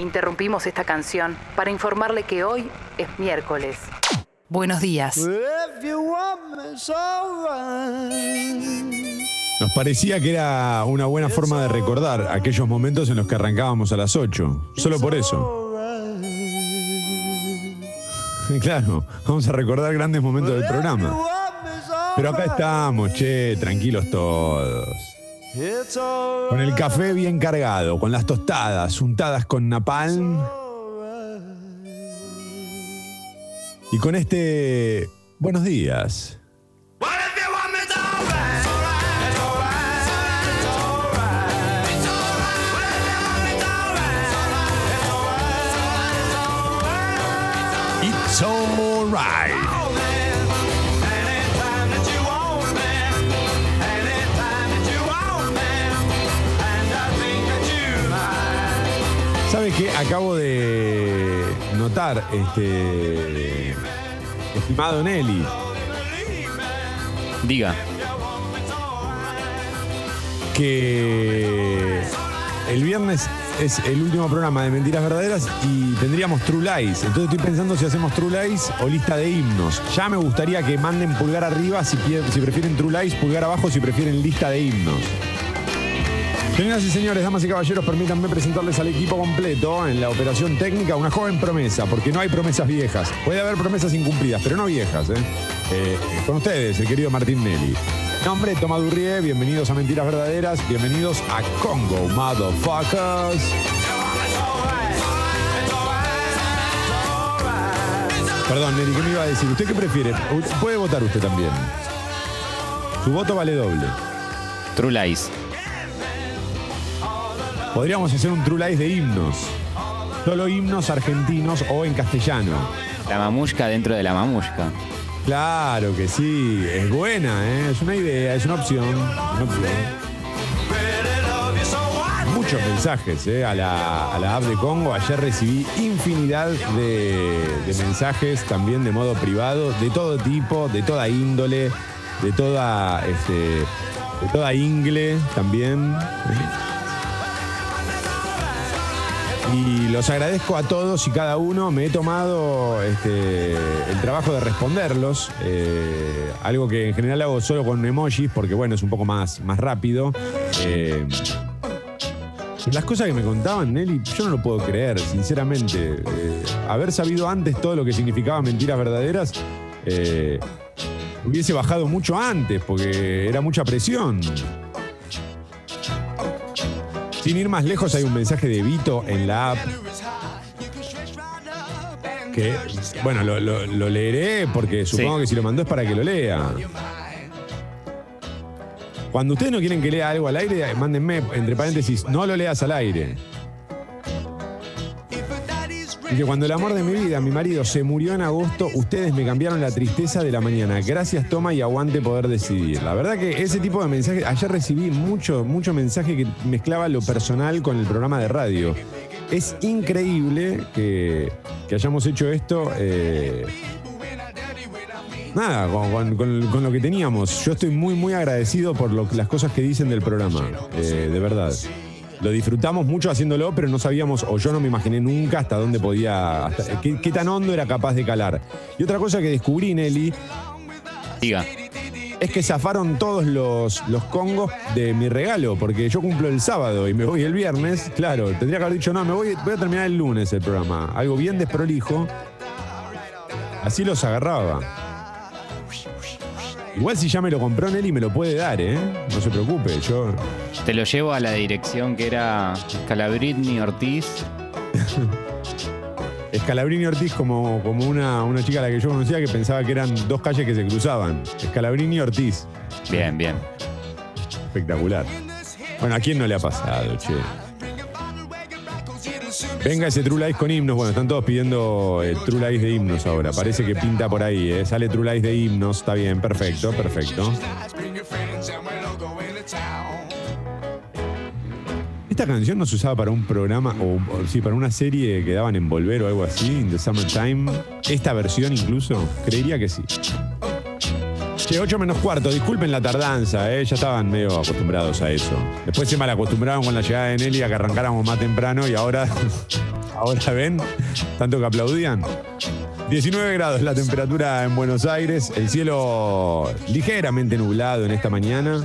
Interrumpimos esta canción para informarle que hoy es miércoles. Buenos días. Nos parecía que era una buena forma de recordar aquellos momentos en los que arrancábamos a las 8. Solo por eso. Claro, vamos a recordar grandes momentos del programa. Pero acá estamos, che, tranquilos todos. Con el café bien cargado, con las tostadas untadas con napalm. Y con este buenos días. It's alright. ¿Sabe qué? Acabo de notar, este. Estimado Nelly, Diga. que el viernes es el último programa de Mentiras Verdaderas y tendríamos True Lies. Entonces estoy pensando si hacemos True Lies o lista de himnos. Ya me gustaría que manden pulgar arriba si, si prefieren True Lies, pulgar abajo si prefieren lista de himnos. Señoras y señores, damas y caballeros, permítanme presentarles al equipo completo en la operación técnica, una joven promesa, porque no hay promesas viejas. Puede haber promesas incumplidas, pero no viejas. ¿eh? Eh, con ustedes, el querido Martín Nelly. Nombre, Toma Durrié, bienvenidos a Mentiras Verdaderas, bienvenidos a Congo, motherfuckers. Perdón, Nelly, ¿qué me iba a decir? ¿Usted qué prefiere? Puede votar usted también. Su voto vale doble. True Lies. Podríamos hacer un True Lies de himnos. Solo himnos argentinos o en castellano. La mamushka dentro de la mamushka. Claro que sí, es buena, ¿eh? es una idea, es una opción. una opción. Muchos mensajes ¿eh? a, la, a la app de Congo. Ayer recibí infinidad de, de mensajes también de modo privado, de todo tipo, de toda índole, de toda, este, de toda ingle también. Y los agradezco a todos y cada uno. Me he tomado este, el trabajo de responderlos. eh, algo que en general hago solo con emojis, porque bueno, es un poco más, más rápido. Eh, las cosas que me contaban, Nelly, yo no lo puedo creer, sinceramente. Eh, haber sabido antes todo lo que significaba mentiras verdaderas, hubiese bajado mucho antes, porque era mucha presión. Sin ir más lejos, hay un mensaje de Vito en la app. Que, bueno, lo, lo- lo leeré porque supongo que si lo mandó es para que lo lea. Cuando ustedes no quieren que lea algo al aire, mándenme, entre paréntesis, no lo leas al aire. Y que cuando el amor de mi vida, mi marido, se murió en agosto, ustedes me cambiaron la tristeza de la mañana. Gracias, toma y aguante poder decidir. La verdad que ese tipo de mensajes, ayer recibí mucho, mucho mensaje que mezclaba lo personal con el programa de radio. Es increíble que, que hayamos hecho esto. eh, Nada, con, con- lo que teníamos. Yo estoy muy, muy agradecido por lo- las cosas que dicen del programa. eh, de verdad. Lo disfrutamos mucho haciéndolo, pero no sabíamos, o yo no me imaginé nunca hasta dónde podía. hasta- qué, qué tan hondo era capaz de calar. Y otra cosa que descubrí, Nelly, Diga. es que zafaron todos los, los congos de mi regalo, porque yo cumplo el sábado y me voy el viernes. Claro, tendría que haber dicho, no, me voy, voy a terminar el lunes el programa. Algo bien desprolijo. Así los agarraba. Igual si ya me lo compró Nelly, me lo puede dar, ¿eh? No se preocupe, yo. Te lo llevo a la dirección que era Calabrini Ortiz. Escalabrini Ortiz como, como una, una chica a la que yo conocía que pensaba que eran dos calles que se cruzaban. Escalabrini Ortiz. Bien, bien. Espectacular. Bueno, ¿a quién no le ha pasado, che? Venga ese True Lies con himnos. Bueno, están todos pidiendo eh, True Lies de himnos ahora. Parece que pinta por ahí, ¿eh? Sale True Lies de himnos. Está bien, perfecto, perfecto. Esta canción no se usaba para un programa, o, sí, para una serie que daban en Volver o algo así, in the Summertime. Esta versión incluso, creería que sí. Che, 8 menos cuarto, disculpen la tardanza, ¿eh? ya estaban medio acostumbrados a eso. Después se mal acostumbraron con la llegada de Nelly a que arrancáramos más temprano y ahora, Ahora ven, tanto que aplaudían. 19 grados la temperatura en Buenos Aires, el cielo ligeramente nublado en esta mañana.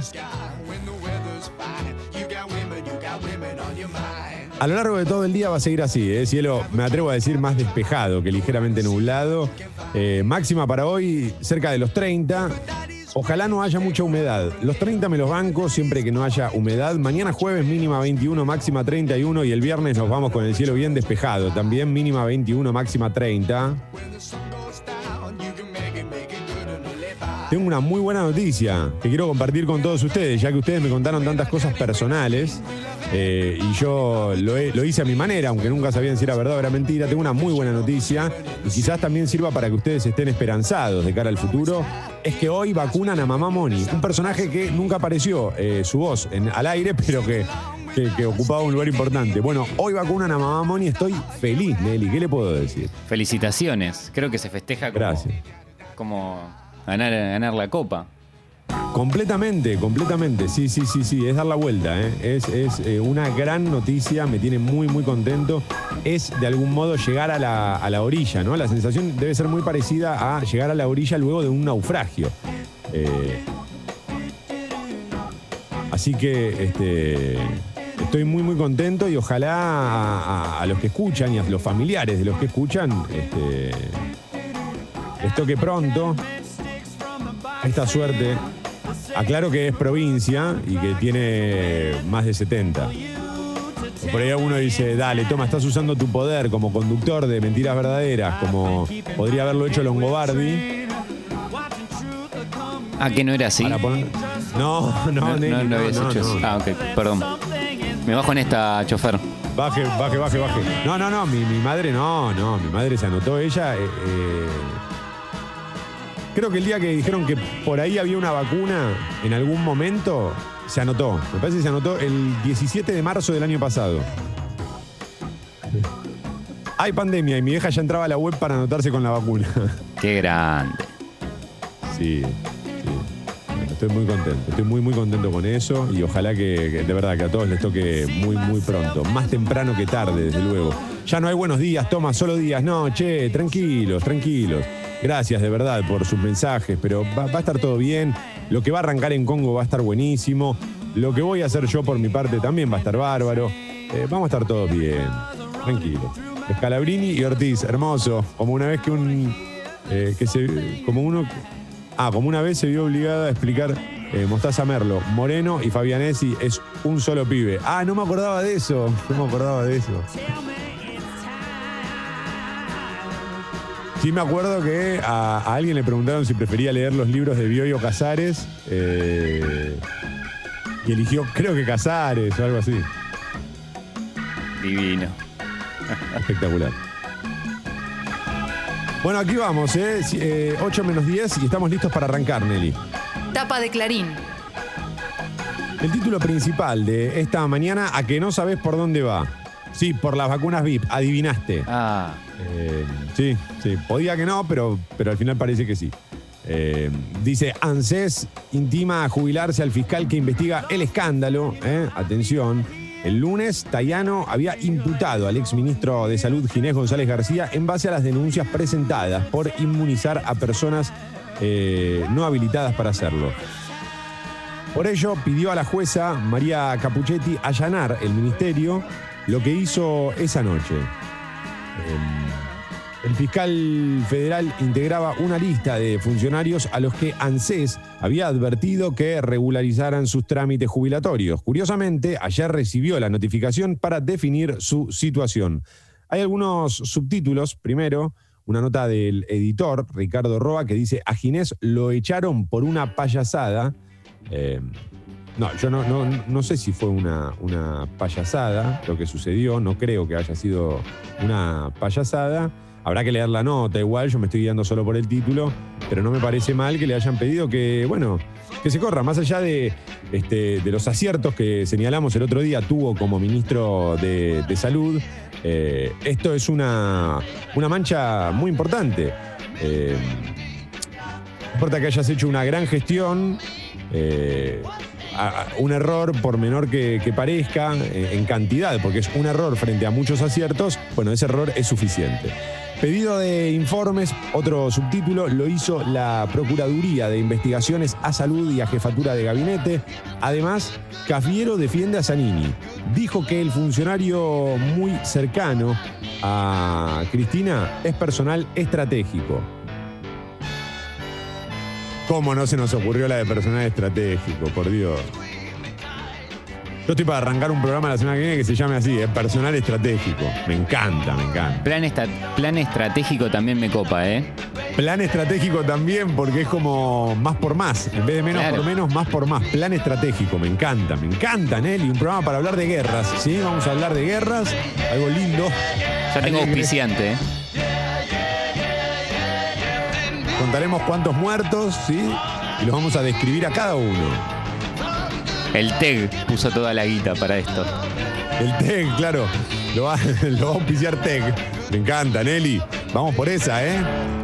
A lo largo de todo el día va a seguir así, ¿eh? cielo, me atrevo a decir, más despejado que ligeramente nublado. Eh, máxima para hoy cerca de los 30. Ojalá no haya mucha humedad. Los 30 me los banco siempre que no haya humedad. Mañana jueves mínima 21, máxima 31 y el viernes nos vamos con el cielo bien despejado. También mínima 21, máxima 30. Tengo una muy buena noticia que quiero compartir con todos ustedes, ya que ustedes me contaron tantas cosas personales. Eh, y yo lo, hice a mi manera, aunque nunca sabían si era verdad o era mentira. Tengo una muy buena noticia y quizás también sirva para que ustedes estén esperanzados de cara al futuro. Es que hoy vacunan a Mamá Moni, un personaje que nunca apareció eh, su voz en, al aire, pero que, que, ocupaba un lugar importante. Bueno, hoy vacunan a Mamá Moni, estoy feliz, Nelly. ¿Qué le puedo decir? Felicitaciones. Creo que se festeja como, Gracias. como ganar, ganar la copa. Completamente, completamente. Sí, sí, sí, sí. Es dar la vuelta. ¿eh? Es, eh, una gran noticia. Me tiene muy, muy contento. Es de algún modo llegar a la, orilla, ¿no? La sensación debe ser muy parecida a llegar a la orilla luego de un naufragio. Eh, así que este, estoy muy, muy contento y ojalá a, los que escuchan y a los familiares de los que escuchan este, les pronto esta suerte. Aclaro que es provincia y que tiene más de 70. Por ahí uno dice, dale, toma, estás usando tu poder como conductor de mentiras verdaderas, como podría haberlo hecho Longobardi. Ah, que no era así. No, no, no, no, no, habías hecho eso. Ah, ok, perdón. Me bajo en esta, chofer. Baje, baje, baje, baje. No, no, no, mi, madre no, no, mi madre se anotó ella. Eh, eh, Creo que el día que dijeron que por ahí había una vacuna en algún momento, se anotó. Me parece que se anotó el 17 de marzo del año pasado. Hay pandemia y mi hija ya entraba a la web para anotarse con la vacuna. Qué grande. Sí, sí. estoy muy contento. Estoy muy, muy contento con eso y ojalá que, de verdad, que a todos les toque muy, muy pronto. Más temprano que tarde, desde luego. Ya no hay buenos días, toma, solo días. No, che, tranquilos, tranquilos. Gracias de verdad por sus mensajes, pero va, a estar todo bien. Lo que va a arrancar en Congo va a estar buenísimo. Lo que voy a hacer yo por mi parte también va a estar bárbaro. Eh, vamos a estar todos bien. Tranquilo. Scalabrini y Ortiz, hermoso. Como una vez que un. Eh, que se. Como uno. Ah, como una vez se vio obligada a explicar eh, Mostaza Merlo, Moreno y Fabianesi es un solo pibe. Ah, no me acordaba de eso. No me acordaba de eso. Sí me acuerdo que a, alguien le preguntaron si prefería leer los libros de Bioyo Casares eh, y eligió, creo que Casares o algo así. Divino. Espectacular. Bueno, aquí vamos, ¿eh? 8 eh, menos 10 y estamos listos para arrancar, Nelly. Tapa de Clarín. El título principal de esta mañana, a que no sabes por dónde va. Sí, por las vacunas VIP, adivinaste. Ah. Eh, sí, sí, podía que no, pero, pero al final parece que sí. Eh, dice, ANSES intima a jubilarse al fiscal que investiga el escándalo. Eh, atención. El lunes, Tayano había imputado al exministro de Salud Ginés González García en base a las denuncias presentadas por inmunizar a personas no habilitadas para hacerlo. Por ello, pidió a la jueza María Capuchetti allanar el ministerio lo que hizo esa noche. Em, el fiscal federal integraba una lista de funcionarios a los que ANSES había advertido que regularizaran sus trámites jubilatorios. Curiosamente, ayer recibió la notificación para definir su situación. Hay algunos subtítulos. Primero, una nota del editor, Ricardo Roa, que dice, a Ginés lo echaron por una payasada. Em, no, yo no, no, no sé si fue una, una, payasada lo que sucedió, no creo que haya sido una payasada. Habrá que leer la nota igual, yo me estoy guiando solo por el título, pero no me parece mal que le hayan pedido que, bueno, que se corra, más allá de, este, de los aciertos que señalamos el otro día, tuvo como ministro de, Salud, eh, esto es una, una, mancha muy importante. Eh, no importa que hayas hecho una gran gestión, eh, un error, por menor que, que parezca, eh, en cantidad, porque es un error frente a muchos aciertos, bueno, ese error es suficiente. Pedido de informes, otro subtítulo, lo hizo la Procuraduría de Investigaciones a Salud y a Jefatura de Gabinete. Además, Cafiero defiende a Zanini. Dijo que el funcionario muy cercano a Cristina es personal estratégico. ¿Cómo no se nos ocurrió la de personal estratégico? Por Dios. Yo estoy para arrancar un programa la semana que viene que se llame así, es personal estratégico. Me encanta, me encanta. Plan, esta- plan estratégico también me copa, ¿eh? Plan estratégico también, porque es como más por más. En vez de menos Claro. por menos, más por más. Plan estratégico, me encanta, me encanta, Nelly. Un programa para hablar de guerras, ¿sí? Vamos a hablar de guerras, algo lindo. Ya tengo auspiciante, ¿eh? Contaremos cuántos muertos, ¿sí? Y los vamos a describir a cada uno. El TEG puso toda la guita para esto. El TEG, claro. Lo va, lo va a auspiciar TEG. Me encanta, Nelly. Vamos por esa, ¿eh?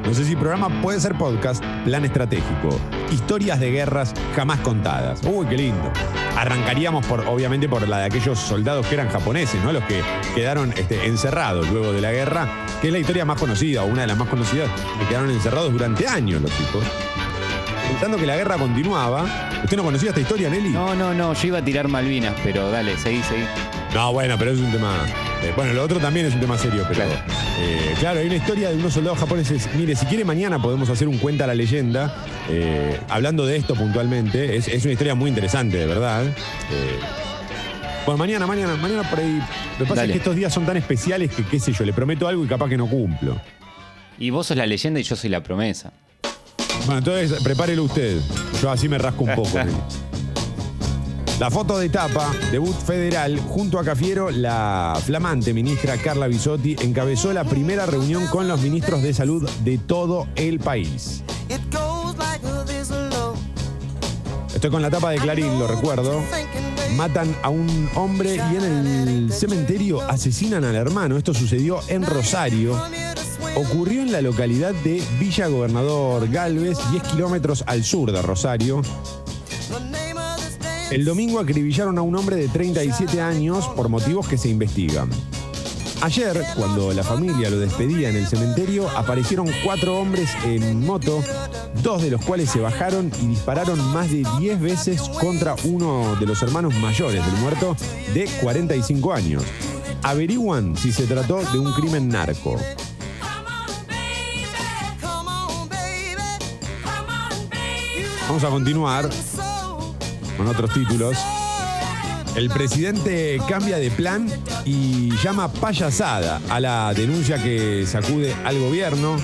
No sé si programa puede ser podcast, plan estratégico. Historias de guerras jamás contadas. Uy, qué lindo. Arrancaríamos por, obviamente, por la de aquellos soldados que eran japoneses, ¿no? Los que quedaron este, encerrados luego de la guerra, que es la historia más conocida, o una de las más conocidas, que quedaron encerrados durante años los chicos. Pensando que la guerra continuaba. ¿Usted no conocía esta historia, Nelly? No, no, no, yo iba a tirar Malvinas, pero dale, seguí, seguí. No, bueno, pero es un tema. Eh, bueno, lo otro también es un tema serio, pero. Claro. eh, claro, hay una historia de unos soldados japoneses. Mire, si quiere, mañana podemos hacer un cuenta la leyenda. eh, hablando de esto puntualmente. Es, es una historia muy interesante, de verdad. bueno, mañana, mañana, mañana por ahí. Lo que pasa Dale. es que estos días son tan especiales que, qué sé yo, le prometo algo y capaz que no cumplo. Y vos sos la leyenda y yo soy la promesa. Bueno, entonces prepárelo usted. Yo así me rasco un poco. La foto de tapa, debut federal, junto a Cafiero, la flamante ministra Carla Bisotti encabezó la primera reunión con los ministros de salud de todo el país. Estoy con la tapa de Clarín, lo recuerdo. Matan a un hombre y en el cementerio asesinan al hermano. Esto sucedió en Rosario. Ocurrió en la localidad de Villa Gobernador Galvez, 10 kilómetros al sur de Rosario. El domingo acribillaron a un hombre de 37 años por motivos que se investigan. Ayer, cuando la familia lo despedía en el cementerio, aparecieron cuatro hombres en moto, dos de los cuales se bajaron y dispararon más de 10 veces contra uno de los hermanos mayores del muerto de 45 años. Averiguan si se trató de un crimen narco. Vamos a continuar con otros títulos. El presidente cambia de plan y llama payasada a la denuncia que sacude al gobierno.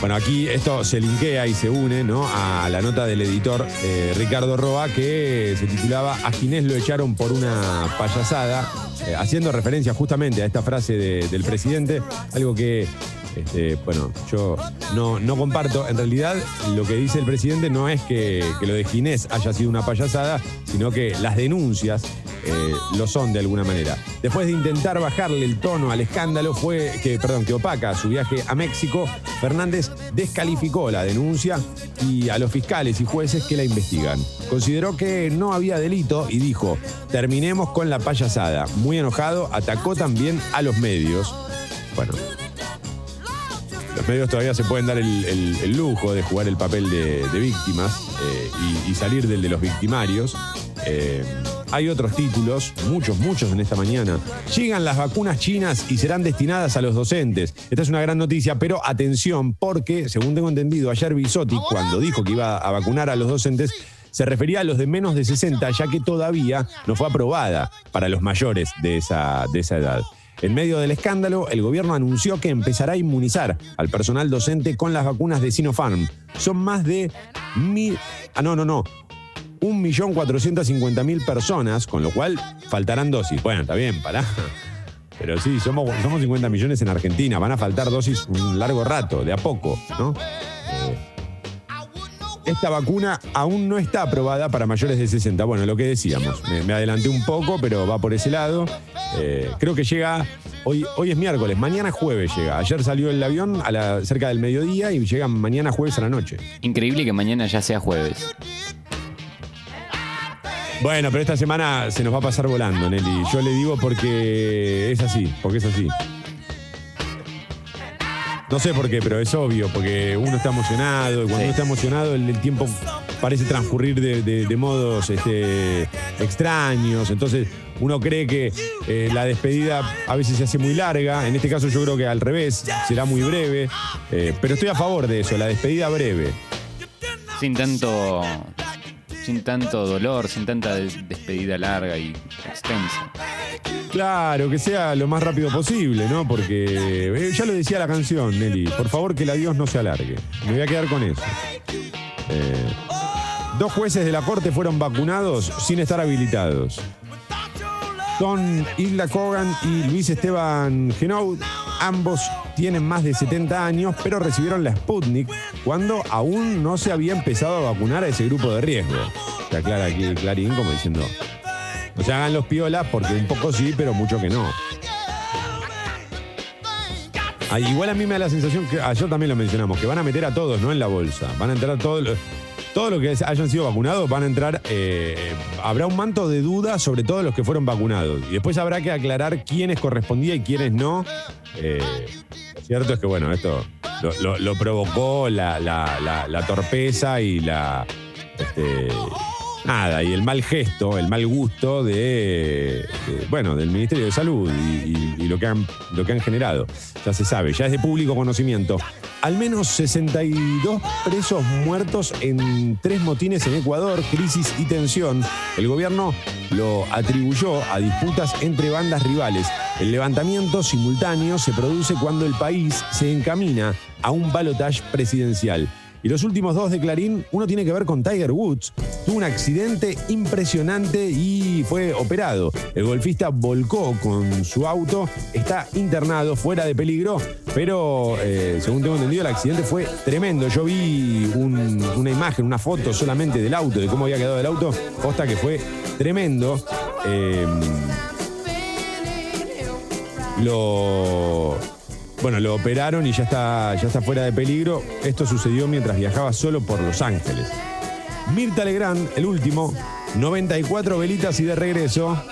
Bueno, aquí esto se linkea y se une ¿no? a la nota del editor eh, Ricardo Roa que se titulaba A Ginés lo echaron por una payasada, eh, haciendo referencia justamente a esta frase de- del presidente, algo que, este, bueno, yo no, no comparto. En realidad, lo que dice el presidente no es que, que lo de Ginés haya sido una payasada, sino que las denuncias eh, lo son de alguna manera. Después de intentar bajarle el tono al escándalo, fue que, perdón, que opaca su viaje a México, Fernández descalificó la denuncia y a los fiscales y jueces que la investigan. Consideró que no había delito y dijo, terminemos con la payasada. Muy enojado, atacó también a los medios. Bueno, los medios todavía se pueden dar el, lujo de jugar el papel de, víctimas eh, y, y salir del de los victimarios. Eh, hay otros títulos, muchos, muchos en esta mañana. Llegan las vacunas chinas y serán destinadas a los docentes. Esta es una gran noticia, pero atención, porque, según tengo entendido, ayer Bisotti, cuando dijo que iba a vacunar a los docentes, se refería a los de menos de 60, ya que todavía no fue aprobada para los mayores de esa, de esa edad. En medio del escándalo, el gobierno anunció que empezará a inmunizar al personal docente con las vacunas de Sinopharm. Son más de mil. Ah, no, no, no. 1.450.000 personas, con lo cual faltarán dosis. Bueno, está bien, pará. Pero sí, somos, somos 50 millones en Argentina. Van a faltar dosis un largo rato, de a poco, ¿no? Eh, esta vacuna aún no está aprobada para mayores de 60. Bueno, lo que decíamos, me, me adelanté un poco, pero va por ese lado. Eh, creo que llega, hoy, hoy es miércoles, mañana jueves llega. Ayer salió el avión a la, cerca del mediodía y llega mañana jueves a la noche. Increíble que mañana ya sea jueves. Bueno, pero esta semana se nos va a pasar volando, Nelly. Yo le digo porque es así, porque es así. No sé por qué, pero es obvio, porque uno está emocionado y cuando Sí. uno está emocionado el, el tiempo parece transcurrir de, de- de modos este, extraños. Entonces uno cree que eh, la despedida a veces se hace muy larga. En este caso yo creo que al revés, será muy breve. Eh, pero estoy a favor de eso, la despedida breve. Sin tanto. Sin tanto dolor, sin tanta des- despedida larga y extensa. Claro, que sea lo más rápido posible, ¿no? Porque eh, ya lo decía la canción, Nelly. Por favor, que el adiós no se alargue. Me voy a quedar con eso. Eh, dos jueces de la corte fueron vacunados sin estar habilitados. Son Isla Cogan y Luis Esteban Genoud. Ambos tienen más de 70 años, pero recibieron la Sputnik cuando aún no se había empezado a vacunar a ese grupo de riesgo. Se aclara aquí Clarín como diciendo, no se hagan los piolas porque un poco sí, pero mucho que no. Ah, igual a mí me da la sensación que ayer también lo mencionamos, que van a meter a todos, ¿no? En la bolsa. Van a entrar todos los. Todos los que hayan sido vacunados van a entrar. eh, habrá un manto de duda sobre todos los que fueron vacunados. Y después habrá que aclarar quiénes correspondía y quiénes no. Eh, lo cierto es que, bueno, esto lo, provocó la torpeza y la. este, nada, y el mal gesto, el mal gusto de, bueno, del Ministerio de Salud y, y- y lo, que han, lo que han generado. Ya se sabe, ya es de público conocimiento. Al menos 62 presos muertos en tres motines en Ecuador, crisis y tensión. El gobierno lo atribuyó a disputas entre bandas rivales. El levantamiento simultáneo se produce cuando el país se encamina a un balotaje presidencial. Y los últimos dos de Clarín, uno tiene que ver con Tiger Woods. Tuvo un accidente impresionante y fue operado. El golfista volcó con su auto, está internado, fuera de peligro, pero eh, según tengo entendido, el accidente fue tremendo. Yo vi un- una imagen, una foto solamente del auto, de cómo había quedado el auto, posta que fue tremendo. Eh, lo bueno, lo operaron y ya está, ya está fuera de peligro. Esto sucedió mientras viajaba solo por Los Ángeles. Mirta Legrand, el último, 94 velitas y de regreso.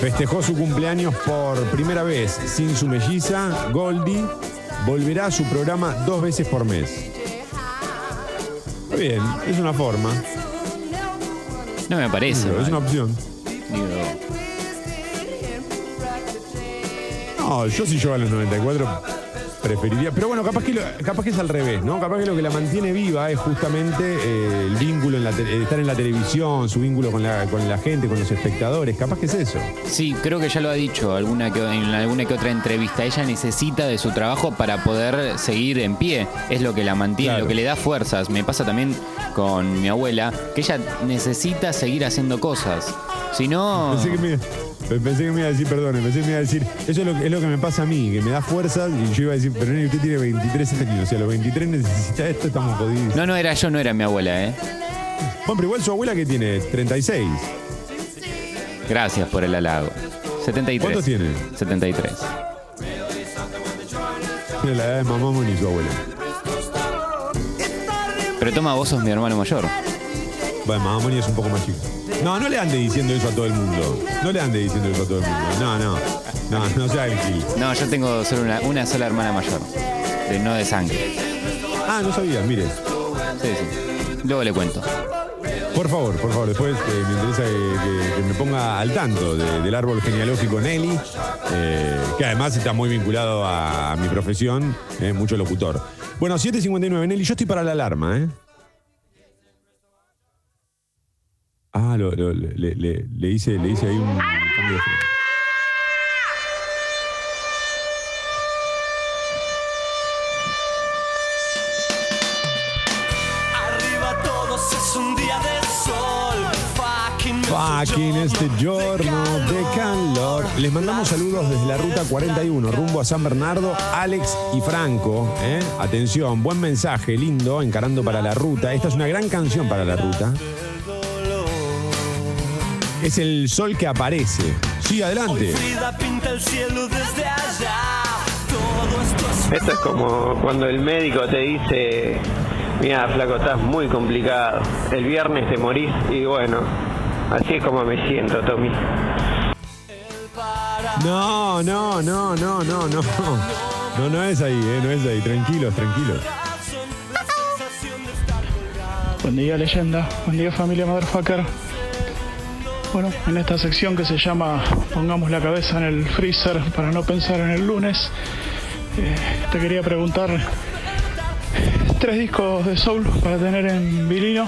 Festejó su cumpleaños por primera vez sin su melliza, Goldie. Volverá a su programa dos veces por mes. Está bien, es una forma, No me parece. es una opción. Digo, No, yo si yo a los 94 preferiría. Pero bueno, capaz que, lo- capaz que es al revés, ¿no? Capaz que lo que la mantiene viva es justamente eh, el vínculo, en la te- eh, estar en la televisión, su vínculo con la, con la gente, con los espectadores. Capaz que es eso. Sí, creo que ya lo ha dicho alguna que, en alguna que otra entrevista. Ella necesita de su trabajo para poder seguir en pie. Es lo que la mantiene, Claro. lo que le da fuerzas. Me pasa también con mi abuela, que ella necesita seguir haciendo cosas. Si no. Pensé que me, pensé que me iba a decir, perdón, pensé que me iba a decir, eso es lo, que- es lo que me pasa a mí, que me da fuerzas y yo iba a decir, pero nene, usted tiene 23 años, o sea, a los 23 necesita esto, estamos jodidos. No, no era yo, no era mi abuela, ¿eh? Bueno, pero igual su abuela que tiene 36. Gracias por el halago. 73. ¿Cuántos tiene? 73. Tiene la edad de mamá Moni, su abuela. Pero toma, vos sos mi hermano mayor. Bueno, mamá Moni es un poco más chica. No, no le ande diciendo eso a todo el mundo. No le ande diciendo eso a todo el mundo. No, no. No, no sea el gil. No, yo tengo solo una, una sola hermana mayor. De, no de sangre. Ah, no sabía, mire. Sí, sí. Luego le cuento. Por favor, por favor, después eh, me interesa que, que- que me ponga al tanto de- del árbol genealógico Nelly, eh, que además está muy vinculado a, mi profesión, eh, mucho locutor. Bueno, 7.59, Nelly, yo estoy para la alarma, ¿eh? Ah, lo- lo- le, le- le hice, le hice ahí un cambio de freno. Arriba todos es un día de sol. Fucking, Fucking este giorno de calor. Les mandamos saludos desde la ruta 41, rumbo a San Bernardo, Alex y Franco. ¿eh? Atención, buen mensaje, lindo, encarando para la ruta. Esta es una gran canción para la ruta. Es el sol que aparece. Sí, adelante. Esto es como cuando el médico te dice, Mira, flaco, estás muy complicado. El viernes te morís y bueno, así es como me siento, Tommy. No, no, no, no, no, no. No, no es ahí, eh, no es ahí. Tranquilos, tranquilos. Buen día, leyenda. Buen día, familia Motherfucker. Bueno, en esta sección que se llama Pongamos la cabeza en el freezer para no pensar en el lunes, eh, te quería preguntar tres discos de soul para tener en vinilo.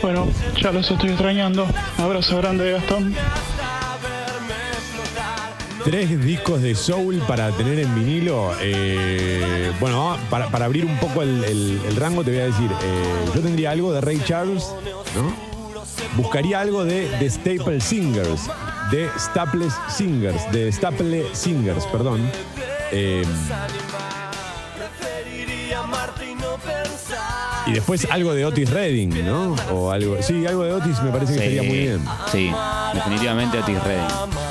Bueno, ya los estoy extrañando. Abrazo grande de Gastón. Tres discos de soul para tener en vinilo. Eh, bueno, para, para abrir un poco el rango, te voy a decir. eh, yo tendría algo de Ray Charles, ¿no? Buscaría algo de The Staple Singers, de Staples Singers, de Staple Singers, perdón. Eh, y después algo de Otis Redding, ¿no? O algo. Sí, algo de Otis me parece que estaría muy bien. Sí, definitivamente Otis Redding.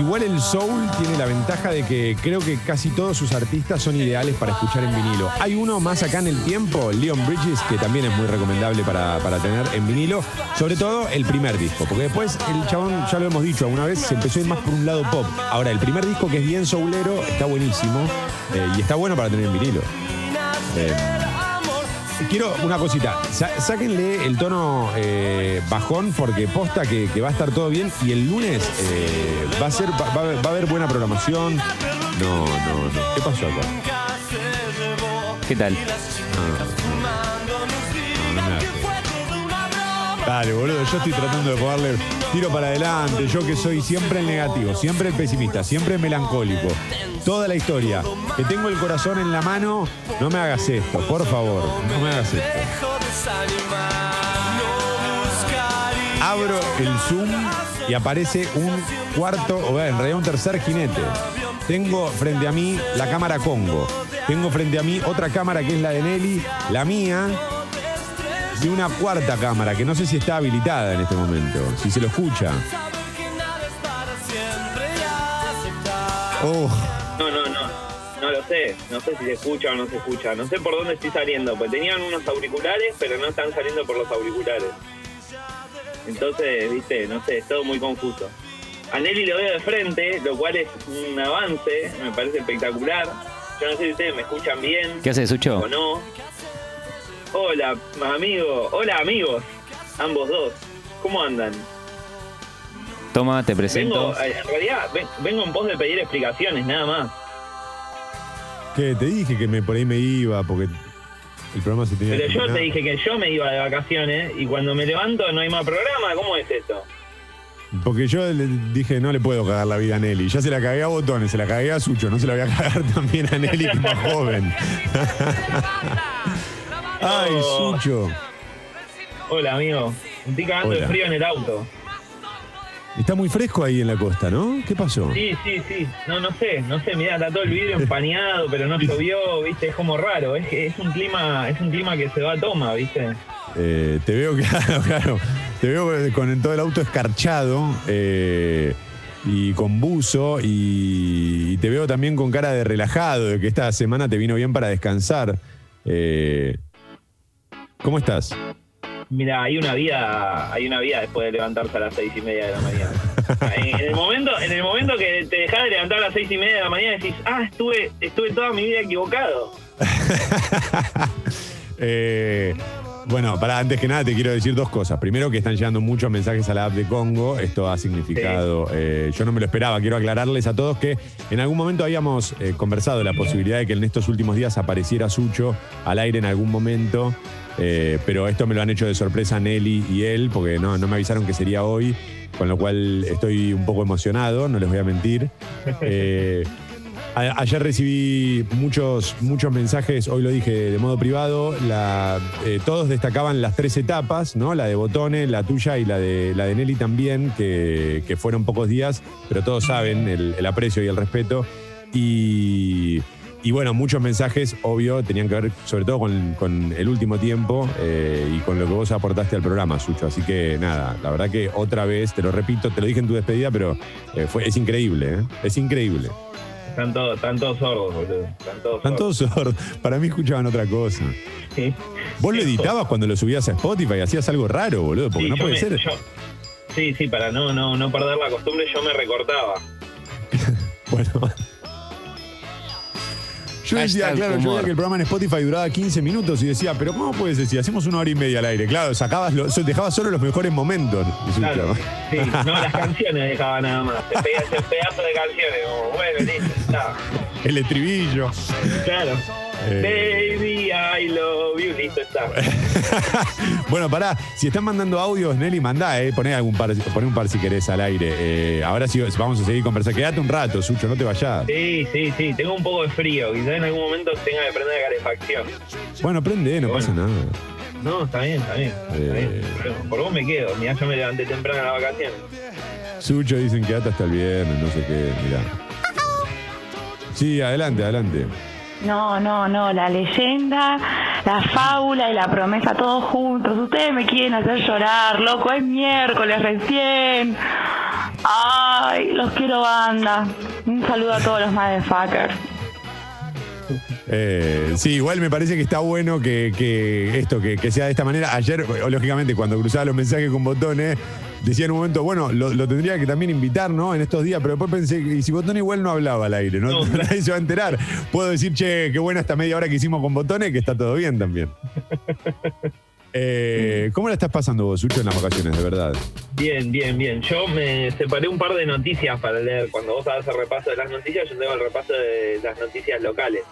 Igual el soul tiene la ventaja de que creo que casi todos sus artistas son ideales para escuchar en vinilo. Hay uno más acá en el tiempo, Leon Bridges, que también es muy recomendable para, para tener en vinilo, sobre todo el primer disco, porque después el chabón, ya lo hemos dicho alguna vez, se empezó a ir más por un lado pop. Ahora, el primer disco que es bien soulero está buenísimo eh, y está bueno para tener en vinilo. Eh, Quiero una cosita, Sa- sáquenle el tono eh, bajón porque posta que, que va a estar todo bien y el lunes eh, va a ser va, va a haber- va a haber buena programación. No, no, no. ¿Qué pasó acá? ¿Qué tal? No, Dale, boludo, yo estoy tratando de ponerle tiro para adelante, yo que soy siempre el negativo, siempre el pesimista, siempre el melancólico. Toda la historia. Que tengo el corazón en la mano, no me hagas esto, por favor, no me hagas esto. Abro el Zoom y aparece un cuarto, o en realidad un tercer jinete. Tengo frente a mí la cámara Congo. Tengo frente a mí otra cámara que es la de Nelly, la mía, y una cuarta cámara que no sé si está habilitada en este momento, si se lo escucha. Oh, No, no, no. No lo sé. No sé si se escucha o no se escucha. No sé por dónde estoy saliendo. Pues tenían unos auriculares, pero no están saliendo por los auriculares. Entonces, viste, no sé, es todo muy confuso. A Nelly lo veo de frente, lo cual es un avance, me parece espectacular. Yo no sé si ustedes me escuchan bien ¿Qué haces, Sucho? o no. Hola, amigo. Hola, amigos. Ambos dos. ¿Cómo andan? Toma, te presento. Vengo, eh, en realidad, ven- vengo en pos de pedir explicaciones, nada más. que te dije que me, por ahí me iba porque el programa se tenía Pero que yo terminar. te dije que yo me iba de vacaciones y cuando me levanto no hay más programa. ¿Cómo es eso? Porque yo le dije, no le puedo cagar la vida a Nelly. Ya se la cagué a Botones, se la cagué a Sucho, no se la voy a cagar también a Nelly, que es más joven. Ay, No. Sucho. Hola, amigo. Me estoy cagando Hola. de frío en el auto. Está muy fresco ahí en la costa, ¿no? ¿Qué pasó? Sí, sí, sí. No, no sé, no sé. Mirá, está todo el vidrio empañado, pero no llovió, ¿viste? Es como raro. Es, es un clima es un clima que se va a toma, ¿viste? Eh, te veo, claro, claro. Te veo con todo el auto escarchado eh, y con buzo y, y te veo también con cara de relajado, de que esta semana te vino bien para descansar. Eh, ¿Cómo estás? Mira, hay una vida, hay una vida después de levantarse a las seis y media de la mañana. En el momento, en el momento que te dejás de levantar a las seis y media de la mañana decís, ah, estuve, estuve toda mi vida equivocado. Eh, bueno, para antes que nada te quiero decir dos cosas. Primero que están llegando muchos mensajes a la app de Congo. Esto ha significado, eh, yo no me lo esperaba. Quiero aclararles a todos que en algún momento habíamos eh, conversado la posibilidad de que en estos últimos días apareciera Sucho al aire en algún momento. Eh, pero esto me lo han hecho de sorpresa Nelly y él, porque no, no me avisaron que sería hoy, con lo cual estoy un poco emocionado, no les voy a mentir. Eh, a- Ayer recibí muchos, muchos mensajes, hoy lo dije de modo privado, la- eh, todos destacaban las tres etapas, ¿no? La de Botone, la tuya y la de, la de Nelly también, que, que fueron pocos días, pero todos saben el, el aprecio y el respeto. Y, y bueno, muchos mensajes, obvio, tenían que ver sobre todo con, con el último tiempo eh, y con lo que vos aportaste al programa, Sucho. Así que nada, la verdad que otra vez, te lo repito, te lo dije en tu despedida, pero eh, fue, es increíble, ¿eh? es increíble. están todos, están todos sordos, boludo. Están todos Están todos sordos. Para mí escuchaban otra cosa. Sí. Vos lo editabas cuando lo subías a Spotify, hacías algo raro, boludo, porque Sí, no puede me- ser. yo- sí, sí, para no, no, no perder la costumbre, yo me recortaba. Bueno. Yo decía, claro, yo veía que el programa en Spotify duraba 15 minutos y decía, pero ¿cómo puede ser si hacemos una hora y media al aire? Claro, sacabas lo- dejabas solo los mejores momentos. Claro, sí, no las canciones dejaba nada más. Te pegas ese pedazo de canciones, como, bueno, listo, está. El estribillo. Claro. Eh. Baby, I love you, listo, está. bueno, pará, si están mandando audios, Nelly, mandá, eh, poné, algún par, poné un par si querés al aire. Eh, ahora sí vamos a seguir conversando. Quédate un rato, Sucho, no te vayas. Sí, sí, sí, tengo un poco de frío. Quizás en algún momento tenga que prender la calefacción. Bueno, prende, no Bueno. pasa nada. No, está bien, está bien. Está Eh. bien. Por vos me quedo. Mirá, yo me levanté temprano a las vacaciones. Sucho dicen quédate hasta el viernes, no sé qué, mirá. Sí, adelante, adelante. No, no, no, la leyenda, la fábula y la promesa todos juntos. Ustedes me quieren hacer llorar, loco, es miércoles recién. Ay, los quiero banda. Un saludo a todos los motherfuckers. Eh, sí, igual me parece que está bueno que, que esto, que, que sea de esta manera. Ayer, lógicamente, cuando cruzaba los mensajes con botones, decía en un momento, bueno, lo, lo tendría que también invitar, ¿no? En estos días, pero después pensé, y si Botón igual no hablaba al aire, ¿no? No. Nadie se va a enterar. Puedo decir, che, qué buena esta media hora que hicimos con botones, que está todo bien también. Eh, ¿Cómo la estás pasando vos, Sucho, en las vacaciones, de verdad? Bien, bien, bien. Yo me separé un par de noticias para leer. Cuando vos hagas el repaso de las noticias, yo tengo el repaso de las noticias locales.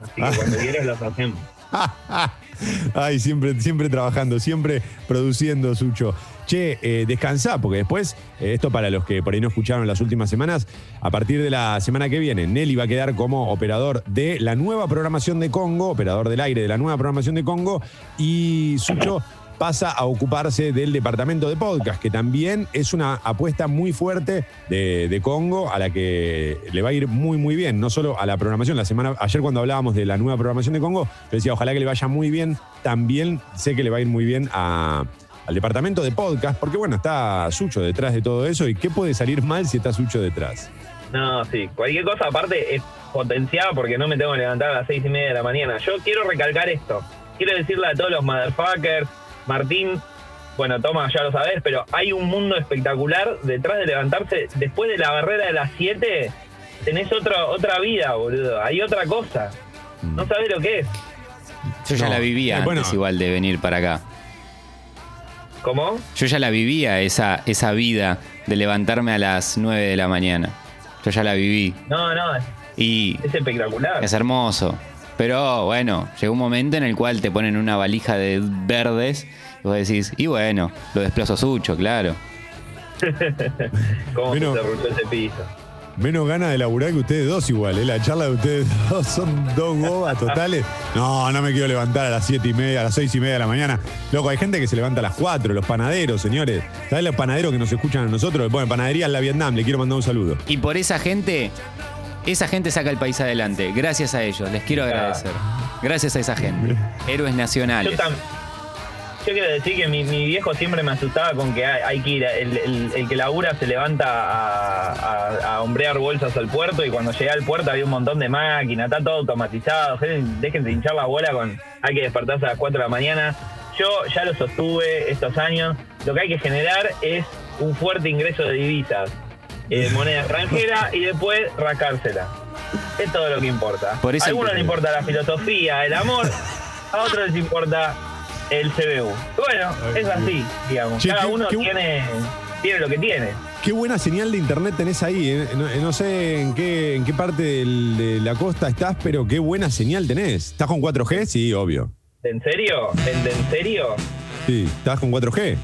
Así que Ah. cuando quieras las hacemos. Ay, siempre, siempre trabajando, siempre produciendo, Sucho. Che, eh, descansá, porque después, eh, esto para los que por ahí no escucharon las últimas semanas, a partir de la semana que viene, Nelly va a quedar como operador de la nueva programación de Congo, operador del aire de la nueva programación de Congo, y Sucho pasa a ocuparse del departamento de podcast, que también es una apuesta muy fuerte de, Congo, a la que le va a ir muy, muy bien. No solo a la programación, la semana, ayer cuando hablábamos de la nueva programación de Congo, yo decía, ojalá que le vaya muy bien. También sé que le va a ir muy bien a- al departamento de podcast, porque bueno, está Sucho detrás de todo eso. ¿Y qué puede salir mal si está Sucho detrás? No, sí. Cualquier cosa aparte es potenciada porque no me tengo que levantar a las seis y media de la mañana. Yo quiero recalcar esto. Quiero decirle a todos los motherfuckers, Martín, bueno, toma, ya lo sabés, pero hay un mundo espectacular detrás de levantarse. Después de la barrera de las 7, tenés otra, otra vida, boludo. Hay otra cosa. No sabés lo que es. Yo ya No, la vivía eh, antes bueno. igual de venir para acá. ¿Cómo? Yo ya la vivía esa, esa vida de levantarme a las 9 de la mañana. Yo ya la viví. No, no, es, Y es espectacular. es hermoso. Pero bueno, llegó un momento en el cual te ponen una valija de verdes y vos decís, y bueno, lo desplazo Sucho, claro. ¿Cómo Bueno. se ese piso? Menos ganas de laburar que ustedes dos igual, ¿eh? La charla de ustedes dos son dos bobas totales. No, no me quiero levantar a las siete y media, a las seis y media de la mañana. Loco, hay gente que se levanta a las 4, los panaderos, señores. ¿Sabes los panaderos que nos escuchan a nosotros? Bueno, panadería en la Vietnam, le quiero mandar un saludo. Y por esa gente, esa gente saca el país adelante. Gracias a ellos, les quiero agradecer. Gracias a esa gente. Héroes Yo, nacionales. Yo quiero decir que mi, mi viejo siempre me asustaba con que hay, hay que ir, el, el- el que labura se levanta a, a- a hombrear bolsas al puerto y cuando llegué al puerto había un montón de máquinas, está todo automatizado, de hinchar la bola con hay que despertarse a las 4 de la mañana. Yo ya lo sostuve estos años, lo que hay que generar es un fuerte ingreso de divisas, eh, moneda extranjera y después rascársela. Es todo lo que importa. Por eso a algunos les importa la filosofía, el amor, a otros les importa el CBU. Bueno, es así, digamos. Che, Cada uno qué- tiene, tiene lo que tiene. Qué buena señal de internet tenés ahí. ¿eh? No, no sé en qué, en qué parte del- de la costa estás, pero qué buena señal tenés. ¿Estás con 4G? Sí, obvio. ¿En serio? ¿En, en serio? Sí, ¿estás con 4G?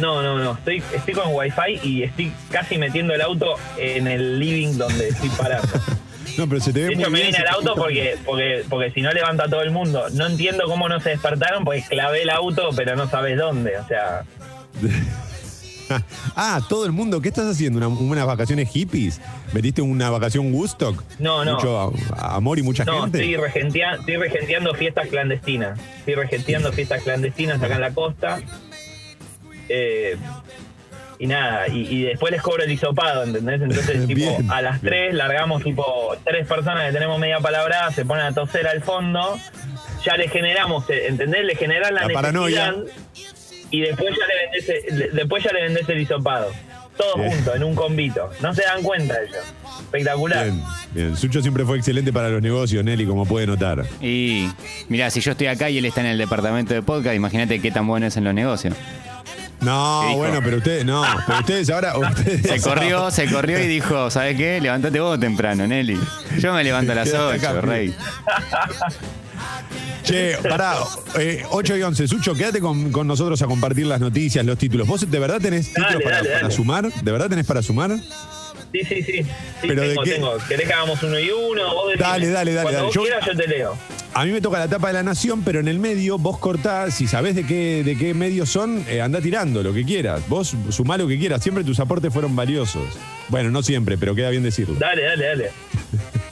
No, no, no. Estoy, estoy con Wi-Fi y estoy casi metiendo el auto en el living donde estoy parando. No, pero se te ve De muy hecho, me bien. vine al auto porque, porque, porque si no levanta todo el mundo. No entiendo cómo no se despertaron porque clavé el auto, pero no sabes dónde. O sea, Ah, todo el mundo. ¿Qué estás haciendo? ¿Una- ¿Unas vacaciones hippies? ¿Metiste una vacación Woodstock? No, no. Mucho a- amor y mucha no, gente. estoy, regentea- estoy regenteando fiestas clandestinas. Estoy regenteando fiestas clandestinas acá en la costa. Eh, y nada, y, y después les cobro el hisopado, ¿entendés? Entonces, tipo, Bien, a las tres largamos, tipo, tres personas que tenemos media palabra, se ponen a toser al fondo, ya le generamos, eh, ¿entendés? Le generas la, La necesidad paranoia. y después ya le vendés, el- le- después ya le vendés el hisopado. Todo Bien. junto, en un combito. No se dan cuenta ellos. Espectacular. Bien, bien. Sucho siempre fue excelente para los negocios, Nelly, como puede notar. Y mirá, si yo estoy acá y él está en el departamento de podcast, imagínate qué tan bueno es en los negocios. No, bueno, pero ustedes, no, pero ustedes ahora. Ustedes Se corrió, se corrió y dijo, ¿sabes qué? Levántate vos temprano, Nelly. Yo me levanto a las Quédate 8, acá, rey. Che, pará, eh, 8 y 11. Sucho, quédate con, con nosotros a compartir las noticias, los títulos. ¿Vos de verdad tenés Dale, títulos para, dale, para dale. sumar? ¿De verdad tenés para sumar? Sí, sí, sí. Sí, Pero ¿de tengo, qué? tengo. ¿Querés que hagamos uno y uno? Vos. Dale, dale, dale, Cuando dale. vos Yo- quieras yo te leo. A mí me toca la tapa de la nación, pero en el medio vos cortás, si sabés de qué, de qué medios son, eh, andá tirando lo que quieras. Vos sumá lo que quieras. Siempre tus aportes fueron valiosos. Bueno, no siempre, pero queda bien decirlo. Dale, dale, dale.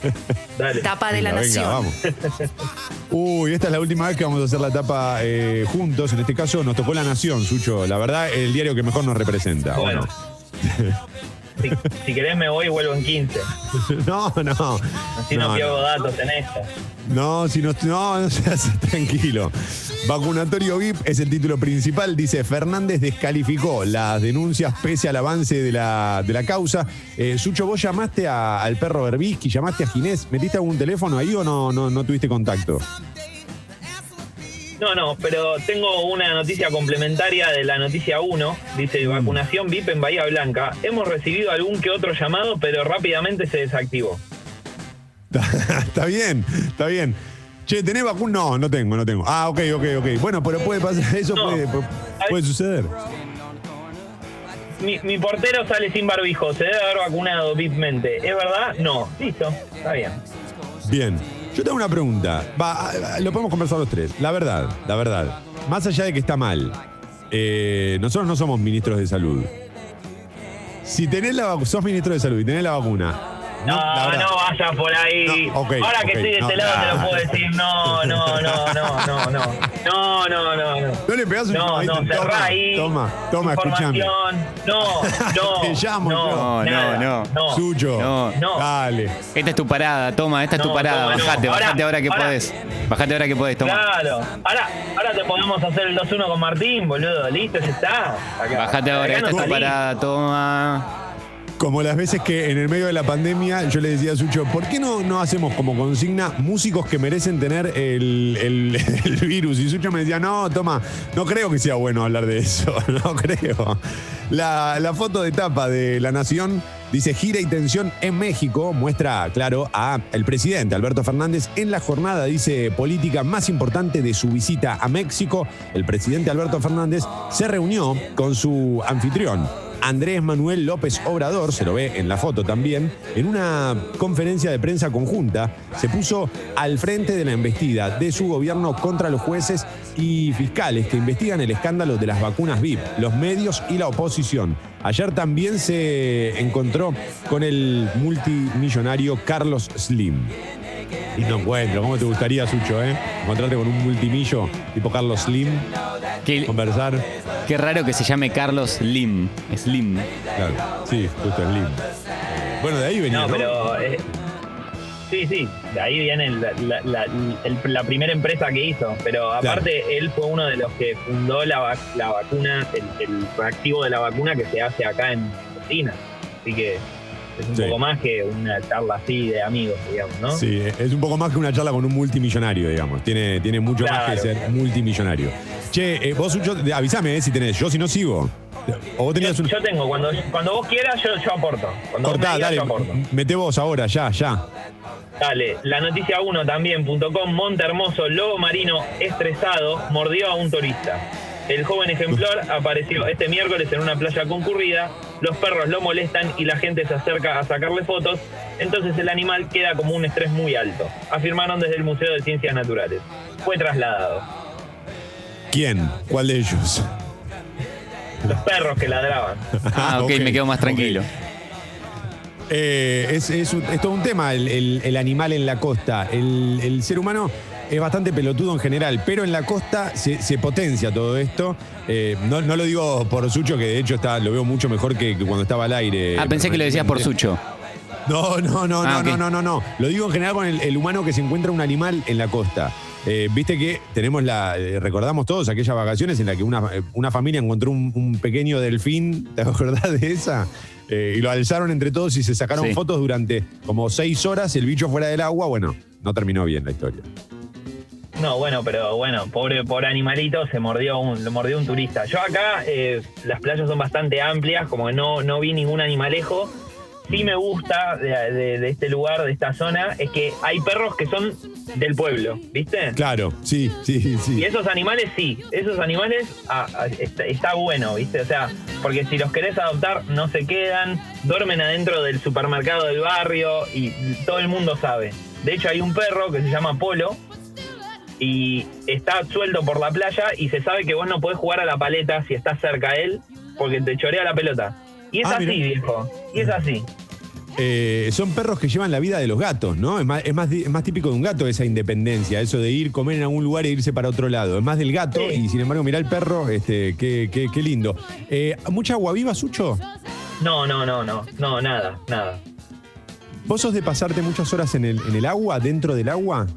Dale. Tapa de la Venga, venga, nación. vamos. Uy, esta es la última vez que vamos a hacer la tapa eh, juntos. En este caso nos tocó La Nación, Sucho. La verdad, el diario que mejor nos representa. ¿o Bueno. Si, si querés me voy y vuelvo en 15. no? no, no. Así no, pierdo datos en esta. No, si no, no, no seas tranquilo. Vacunatorio VIP es el título principal. Dice, Fernández descalificó las denuncias pese al avance de la, de la causa. Eh, Sucho, vos llamaste a- al perro Berbisky, llamaste a Ginés. ¿Metiste algún teléfono ahí o no, no, no tuviste contacto? No, no, pero tengo una noticia complementaria de la noticia 1. Dice, vacunación VIP en Bahía Blanca. Hemos recibido algún que otro llamado, pero rápidamente se desactivó. está bien, está bien. Che, ¿tenés vacuna? No, no tengo, no tengo. Ah, ok, ok, ok. Bueno, pero puede pasar, eso No. puede, pu- puede suceder. Mi, mi portero sale sin barbijo, se debe haber vacunado VIPmente. ¿Es verdad? No. Listo, está bien. Bien. Yo tengo una pregunta. Va, lo podemos conversar los tres. La verdad, la verdad. Más allá de que está mal, eh, nosotros no somos ministros de salud. Si tenés la sos ministro de salud y tenés la vacuna. No, La verdad. no vayas por ahí. No, ok, Ahora que ok, estoy de no, este lado te lo puedo decir. No, no, no, no, no, no. No, no, no, no. No le pegás un No, no, cerrá Toma, ahí. Toma, toma, escuchame. No, no. Te llamo no. No, nada, no, no. Suyo. No. No. Dale. Esta es tu parada, toma, esta es tu No, parada. toma, no. bajate, Ahora- bajate ahora que ahora- podés. Bajate ahora que podés, toma. Claro. Ahora, ahora te podemos hacer el 2-1 con Martín, boludo. Listo, ya está. Acá. Bajate ahora, esta no es tu parada, toma. Como las veces que en el medio de la pandemia yo le decía a Sucho, ¿por qué no, no hacemos como consigna músicos que merecen tener el, el- virus? Y Sucho me decía, no, toma, no creo que sea bueno hablar de eso, no creo. La, la foto de tapa de La Nación dice gira y tensión en México, muestra, claro, a el presidente Alberto Fernández en la jornada, dice, política más importante de su visita a México. El presidente Alberto Fernández se reunió con su anfitrión, Andrés Manuel López Obrador, se lo ve en la foto también, en una conferencia de prensa conjunta, se puso al frente de la embestida de su gobierno contra los jueces y fiscales que investigan el escándalo de las vacunas VIP, los medios y la oposición. Ayer también se encontró con el multimillonario Carlos Slim. Y no encuentro, ¿cómo te gustaría, Sucho, eh? Encontrarte con un multimillo tipo Carlos Slim, Qué, conversar. qué raro que se llame Carlos Slim. Slim. Claro, sí, justo Slim. Bueno, de ahí venía. No, ¿no? pero. eh, sí, sí, de ahí viene la, la- la- el- la primera empresa que hizo. Pero aparte, él fue uno de los que fundó la vacuna, el, el reactivo de la vacuna que se hace acá en Argentina. Así que es un Sí. poco más que una charla así de amigos, digamos, ¿no? Sí, es un poco más que una charla con un multimillonario, digamos. Tiene, tiene mucho más que ser multimillonario. Che, eh, vos, de- avísame eh, si tenés. Yo, si no, sigo. O vos Yo, tenías un. yo tengo, cuando, cuando vos quieras, yo, yo aporto. Cuando Cortá, digas, dale. yo aporto. Mete vos ahora, ya, ya. Dale, la noticia 1 también.com, Monte Hermoso, lobo marino estresado, mordió a un turista. El joven ejemplar apareció este miércoles en una playa concurrida, los perros lo molestan y la gente se acerca a sacarle fotos, entonces el animal queda como un estrés muy alto, afirmaron desde el Museo de Ciencias Naturales. Fue trasladado. ¿Quién? ¿Cuál de ellos? Los perros que ladraban. Ah, ok, me quedo más tranquilo. Eh, es, es un- es todo un tema el, el- el animal en la costa. El, el ser humano es bastante pelotudo en general, pero en la costa se, se potencia todo esto. Eh, no, no lo digo por Sucho, que de hecho está, lo veo mucho mejor que, que cuando estaba al aire. Ah, pensé que lo decías por Sucho. No, no, no, Ah, no, no, no, no, no. Lo digo en general con el, el humano que se encuentra un animal en la costa. Eh, Viste que tenemos la. eh, recordamos todos aquellas vacaciones en las que una, una familia encontró un, un pequeño delfín. ¿Te acordás de esa? Eh, y lo alzaron entre todos y se sacaron Sí. fotos durante como seis horas, el bicho fuera del agua. Bueno, no terminó bien la historia. No, bueno, pero bueno, pobre, pobre animalito se mordió un, lo mordió un turista. Yo acá, eh, las playas son bastante amplias, como que no, no vi ningún animalejo. Sí me gusta de, de- de este lugar, de esta zona, es que hay perros que son del pueblo, ¿viste? Claro, sí, sí, sí. Y esos animales sí, esos animales ah, ah, está, está bueno, ¿viste? O sea, porque si los querés adoptar no se quedan, duermen adentro del supermercado del barrio y todo el mundo sabe. De hecho hay un perro que se llama Polo y está suelto por la playa y se sabe que vos no podés jugar a la paleta si estás cerca a él porque te chorea la pelota. Y es Ah, así, mirá. viejo. Y es así. Eh, son perros que llevan la vida de los gatos, ¿no? Es más, es, más, es más típico de un gato esa independencia, eso de ir, comer en algún lugar e irse para otro lado. Es más del gato Sí. y sin embargo, mirá el perro, este, qué, qué- qué lindo. Eh, ¿Mucha agua viva, Sucho? No, no, no, no. No, nada, nada. ¿Vos sos de pasarte muchas horas en el, en el agua, dentro del agua?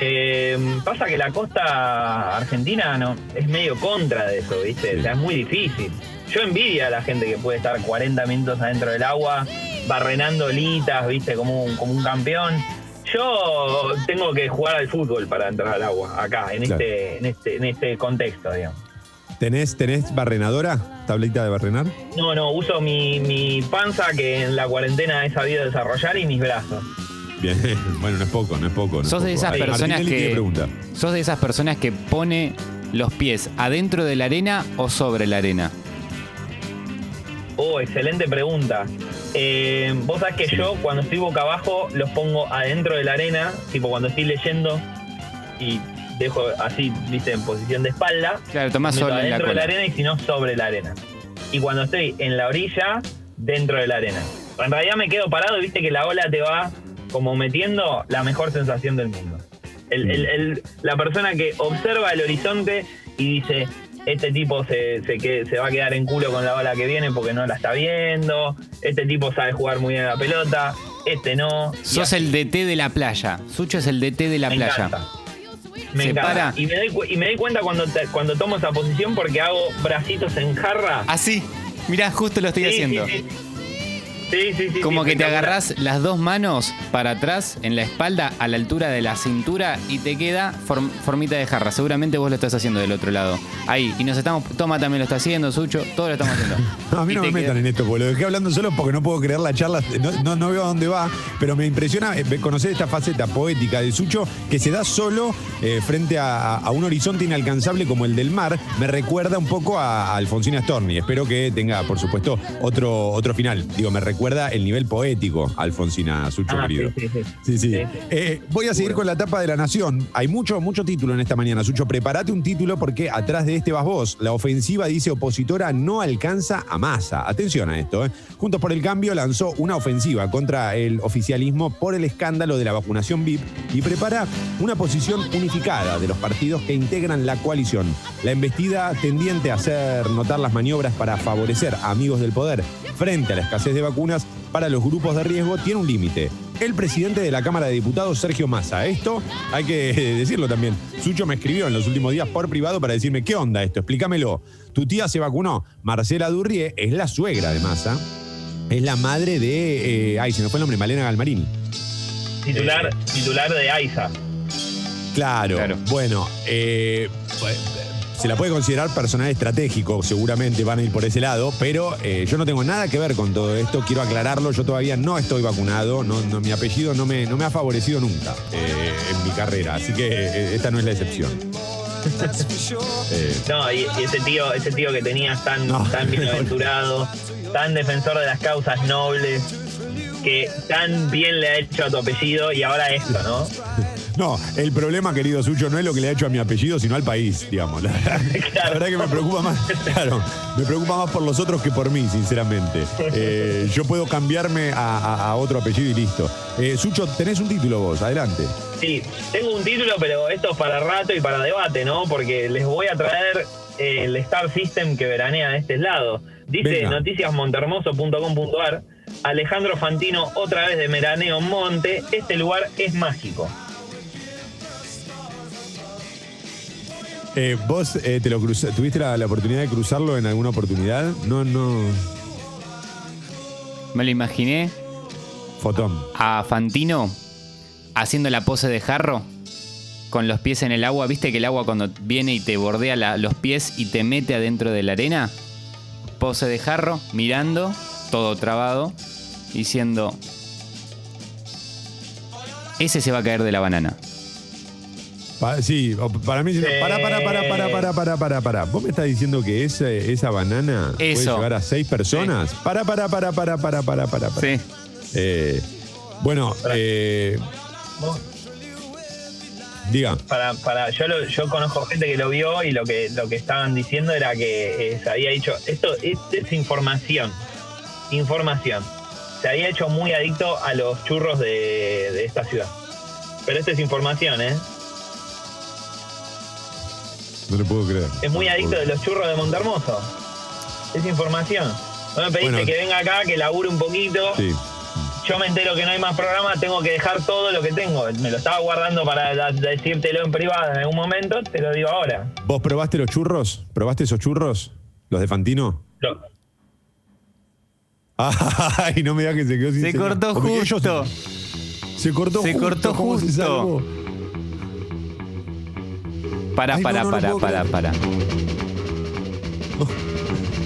Eh, pasa que la costa argentina no es medio contra de eso, ¿viste? Sí. O sea, es muy difícil. Yo envidia a la gente que puede estar 40 minutos adentro del agua, barrenando olitas, ¿viste? Como un, como un campeón. Yo tengo que jugar al fútbol para entrar al agua, acá, en, Claro. este, en, este, en este contexto, digamos. ¿Tenés, ¿Tenés barrenadora? ¿Tablita de barrenar? No, no, uso mi, mi panza que en la cuarentena he sabido desarrollar y mis brazos. Bien, bueno, no es poco, no es poco. no es Sos de poco. esas Ahí, personas Martinelli tiene que. pregunta. Sos de esas personas que pone los pies adentro de la arena o sobre la arena. Oh, excelente pregunta. Eh, Vos sabés que yo cuando estoy boca abajo los pongo adentro de la arena, tipo cuando estoy leyendo y dejo así, viste, en posición de espalda. Claro, tomás meto sol en la adentro de la cola. arena y si no sobre la arena. Y cuando estoy en la orilla, dentro de la arena. En realidad me quedo parado y viste que la ola te va como metiendo la mejor sensación del mundo. El- el- el- la persona que observa el horizonte y dice, este tipo se, se, que- se va a quedar en culo con la ola que viene porque no la está viendo, este tipo sabe jugar muy bien a la pelota, este no. Sos el DT de la playa. Sucho es el DT de la Me playa. encanta. Me Se encanta. para. Y me doy, y me doy cuenta cuando, te- cuando tomo esa posición porque hago bracitos en jarra. Así. Mirá, justo lo estoy Sí, haciendo. Sí, sí. Sí, sí, sí, Como sí, que te agarrás las dos manos para atrás en la espalda a la altura de la cintura y te queda form- formita de jarra. Seguramente vos lo estás haciendo del otro lado. Ahí. Y nos estamos. Toma también lo está haciendo, Sucho. Todo lo estamos haciendo. No, a mí Y no me metan queda- en esto, porque lo dejé hablando solo porque no puedo creer la charla, no, no, no veo a dónde va, pero me impresiona eh, conocer esta faceta poética de Sucho que se da solo eh, frente a, a un horizonte inalcanzable como el del mar. Me recuerda un poco a, a Alfonsina Storni. Espero que tenga, por supuesto, otro, otro final. Digo, me recuerda el nivel poético, Alfonsina Sucho, Ah, querido. sí, sí, sí. Sí, sí. Sí, sí. Eh, voy a seguir con la tapa de la Nación. Hay mucho, mucho título en esta mañana, Sucho. Prepárate un título porque atrás de este vas vos. La ofensiva dice opositora no alcanza a masa. Atención a esto. ¿eh? Juntos por el Cambio lanzó una ofensiva contra el oficialismo por el escándalo de la vacunación VIP y prepara una posición unificada de los partidos que integran la coalición. La embestida tendiente a hacer notar las maniobras para favorecer a amigos del poder frente a la escasez de vacunas para los grupos de riesgo tiene un límite. El presidente de la Cámara de Diputados, Sergio Massa. Esto hay que decirlo también. Sucho me escribió en los últimos días por privado para decirme, ¿qué onda esto? Explícamelo. Tu tía se vacunó. Marcela Durrie es la suegra de Massa. Es la madre de... eh, ay, se me fue el nombre, Malena Galmarini. Titular, titular de AISA. Claro. Claro. Bueno, eh, se la puede considerar personal estratégico, seguramente van a ir por ese lado, pero eh, yo no tengo nada que ver con todo esto, quiero aclararlo, yo todavía no estoy vacunado, no, no- mi apellido no me, no me ha favorecido nunca eh, en mi carrera, así que eh, esta no es la excepción. Eh, No, y, y ese tío, ese tío que tenías tan, No. tan bienaventurado, tan defensor de las causas nobles, que tan bien le ha hecho a tu apellido y ahora esto, ¿no? No, el problema, querido Sucho, no es lo que le ha hecho a mi apellido, sino al país, digamos. La, la verdad que me preocupa más, claro, me preocupa más por los otros que por mí, sinceramente. Eh, yo puedo cambiarme a, a- a otro apellido y listo. Eh, Sucho, tenés un título vos, adelante. Sí, tengo un título, pero esto es para rato y para debate, ¿no? Porque les voy a traer eh, el Star System que veranea de este lado. Dice noticiasmontermoso.com.ar, Alejandro Fantino otra vez de Meraneo Monte, este lugar es mágico. Eh, ¿Vos eh, te lo cruza- tuviste la, la oportunidad de cruzarlo en alguna oportunidad? No, no. Me lo imaginé Fotón. a Fantino haciendo la pose de jarro con los pies en el agua. ¿Viste que el agua cuando viene y te bordea la- los pies y te mete adentro de la arena? Pose de jarro, mirando, todo trabado, diciendo... Ese se va a caer de la banana. Pa- sí, para mí. Sí. Para, para, para, para, para, para, para, para. ¿Vos me estás diciendo que esa, esa banana puede Eso. llevar a seis personas? Para, para, para, para, para, para, para. para. Sí. Eh, bueno, eh, Vos- diga. Para, para, yo, lo- yo conozco gente que lo vio y lo que, lo que estaban diciendo era que eh, se había dicho, esto es, es información, información. Se había hecho muy adicto a los churros de, de esta ciudad. Pero esto es información, ¿eh? No lo puedo creer. Es muy adicto de los churros de Montermoso. Es información. No me pediste Bueno. que venga acá, que labure un poquito. Sí. Yo me entero que no hay más programa, tengo que dejar todo lo que tengo. Me lo estaba guardando para decírtelo en privado en algún momento, te lo digo ahora. ¿Vos probaste los churros? ¿Probaste esos churros? ¿Los de Fantino? Lo- Ay, no me digas que se quedó sin Se señal. cortó justo. Se cortó Se justo. cortó ¿cómo se justo. Para, Ay, no, para, no lo para, para, para.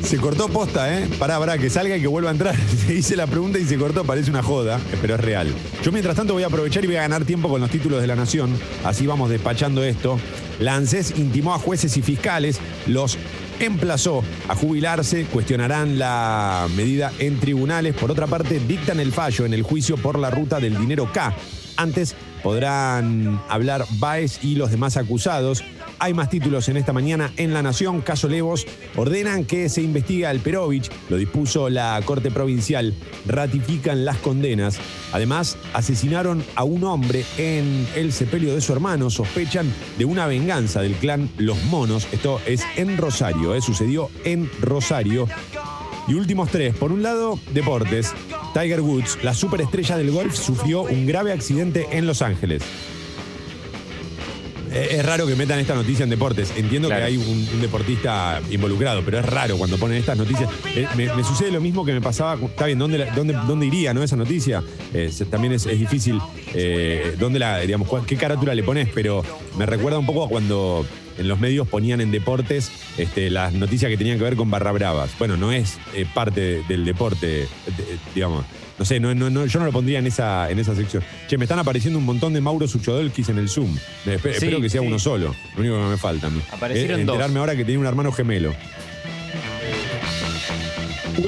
Se cortó posta, ¿eh? Pará, pará, que salga y que vuelva a entrar. Se hice la pregunta y se cortó, parece una joda, pero es real. Yo mientras tanto voy a aprovechar y voy a ganar tiempo con los títulos de la Nación. Así vamos despachando esto. La ANSES intimó a jueces y fiscales, los emplazó a jubilarse, cuestionarán la medida en tribunales. Por otra parte, dictan el fallo en el juicio por la ruta del dinero K. Antes podrán hablar Baez y los demás acusados. Hay más títulos en esta mañana en La Nación. Caso Levos ordenan que se investigue al Perovich. Lo dispuso la Corte Provincial. Ratifican las condenas. Además, asesinaron a un hombre en el sepelio de su hermano. Sospechan de una venganza del clan Los Monos. Esto es en Rosario. ¿eh? Sucedió en Rosario. Y últimos tres. Por un lado, deportes. Tiger Woods, la superestrella del golf, sufrió un grave accidente en Los Ángeles. Eh, Es raro que metan esta noticia en deportes. Entiendo Claro. que hay un, un deportista involucrado, pero es raro cuando ponen estas noticias. Eh, me, me sucede lo mismo que me pasaba. Está bien, ¿dónde, la- dónde, dónde iría no esa noticia? Eh, también es, es difícil. eh, ¿Dónde la, digamos, qué carátula le pones? Pero me recuerda un poco a cuando en los medios ponían en deportes este, las noticias que tenían que ver con barra bravas. Bueno, no es eh, parte de- del deporte, de- digamos. No sé, no, no, no, yo no lo pondría en esa, en esa sección. Che, me están apareciendo un montón de Mauro Suchodolkis en el Zoom. Me- espe- Sí, espero que sea sí. uno solo. Lo único que me falta. Aparecieron Eh, dos. enterarme ahora que tiene un hermano gemelo.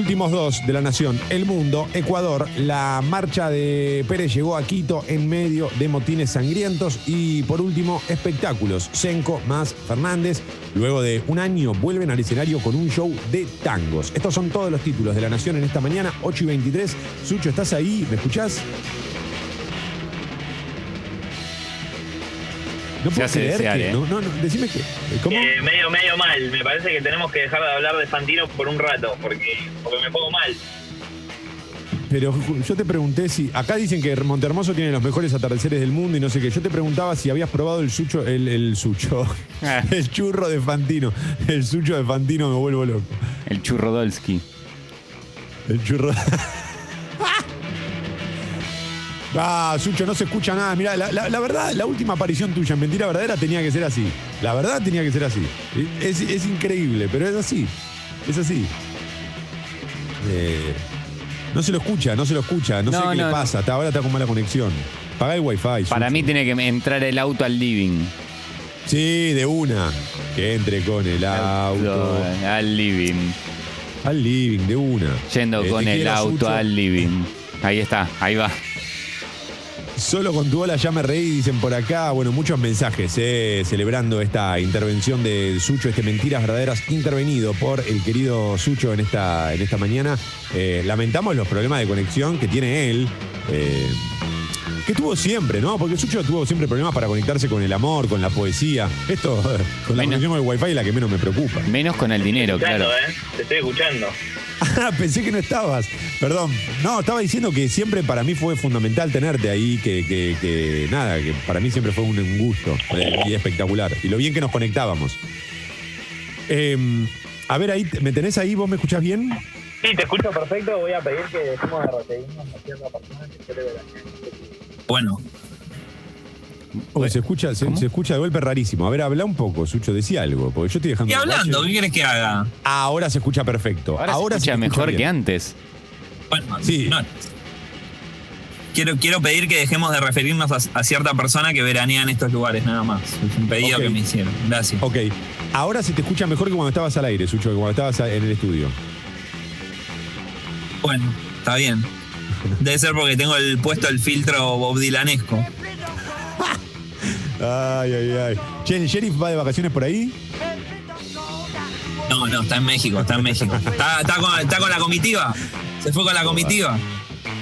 Últimos dos de la nación. El mundo, Ecuador. La marcha de Pérez llegó a Quito en medio de motines sangrientos. Y por último, espectáculos. Senco más Fernández. Luego de un año vuelven al escenario con un show de tangos. Estos son todos los títulos de la nación en esta mañana, 8 y 23. Sucho, ¿estás ahí? ¿Me escuchás? No Se puedo hace creer desear, que- ¿eh? No, no, no, decime que. ¿Cómo? Eh, medio, medio mal. Me parece que tenemos que dejar de hablar de Fantino por un rato, porque, porque me pongo mal. Pero yo te pregunté si. Acá dicen que Montermoso tiene los mejores atardeceres del mundo y no sé qué. Yo te preguntaba si habías probado el sucho, el, el sucho. Ah. El churro de Fantino. El sucho de Fantino me vuelvo loco. El churrodolski. El churro. Ah, Sucho, no se escucha nada. Mirá, la, la- la verdad, la última aparición tuya en Mentira Verdadera tenía que ser así. La verdad tenía que ser así. Es, es increíble, pero es así. Es así. Eh, no se lo escucha, no se lo escucha. No, sé No, qué no, le no. pasa. Hasta ahora está con mala conexión. Paga el wifi. Para mí tiene que entrar el auto al living. Sí, de una. Que entre con el auto. Al living. Al living, de una. Yendo Eh, con el auto Sucho. al living. Ahí está, ahí va. Solo con tu hola ya me reí, dicen por acá. Bueno, muchos mensajes eh, celebrando esta intervención de Sucho, este Mentiras Verdaderas intervenido por el querido Sucho en esta, en esta mañana. Eh, lamentamos los problemas de conexión que tiene él. Eh, que tuvo siempre, ¿no? Porque Sucho tuvo siempre problemas para conectarse con el amor, con la poesía. Esto, con la Menos. conexión con el wifi es la que menos me preocupa. Menos con el dinero, Claro, claro. ¿eh? Te estoy escuchando. Ah, pensé que no estabas. Perdón. No, estaba diciendo que siempre para mí fue fundamental tenerte ahí, que, que- que nada, que para mí siempre fue un, un gusto eh, y espectacular. Y lo bien que nos conectábamos. Eh, a ver, ahí, ¿me tenés ahí? ¿Vos me escuchás bien? Sí, te escucho perfecto. Voy a pedir que dejemos de repetirnos a cierta persona que quiere ver Bueno, Se escucha, se, se escucha de golpe rarísimo. A ver, habla un poco, Sucho, decía algo, porque yo estoy dejando. hablando. ¿qué quieres que haga? Ah, ahora se escucha perfecto. Ahora, Ahora, se escucha mejor bien. que antes. Bueno, Sí. no. Quiero, quiero pedir que dejemos de referirnos a, a cierta persona que veranea en estos lugares, nada más. Es un pedido que me hicieron. Gracias. Ok. Ahora se te escucha mejor que cuando estabas al aire, Sucho, que cuando estabas en el estudio. Bueno, está bien. Debe ser porque tengo el puesto el filtro Bob Dylanesco. Ay, ay, ay. Che, ¿el sheriff va de vacaciones por ahí? No, no, está en México, está en México. Está, está con, está con la comitiva. Se fue con la comitiva.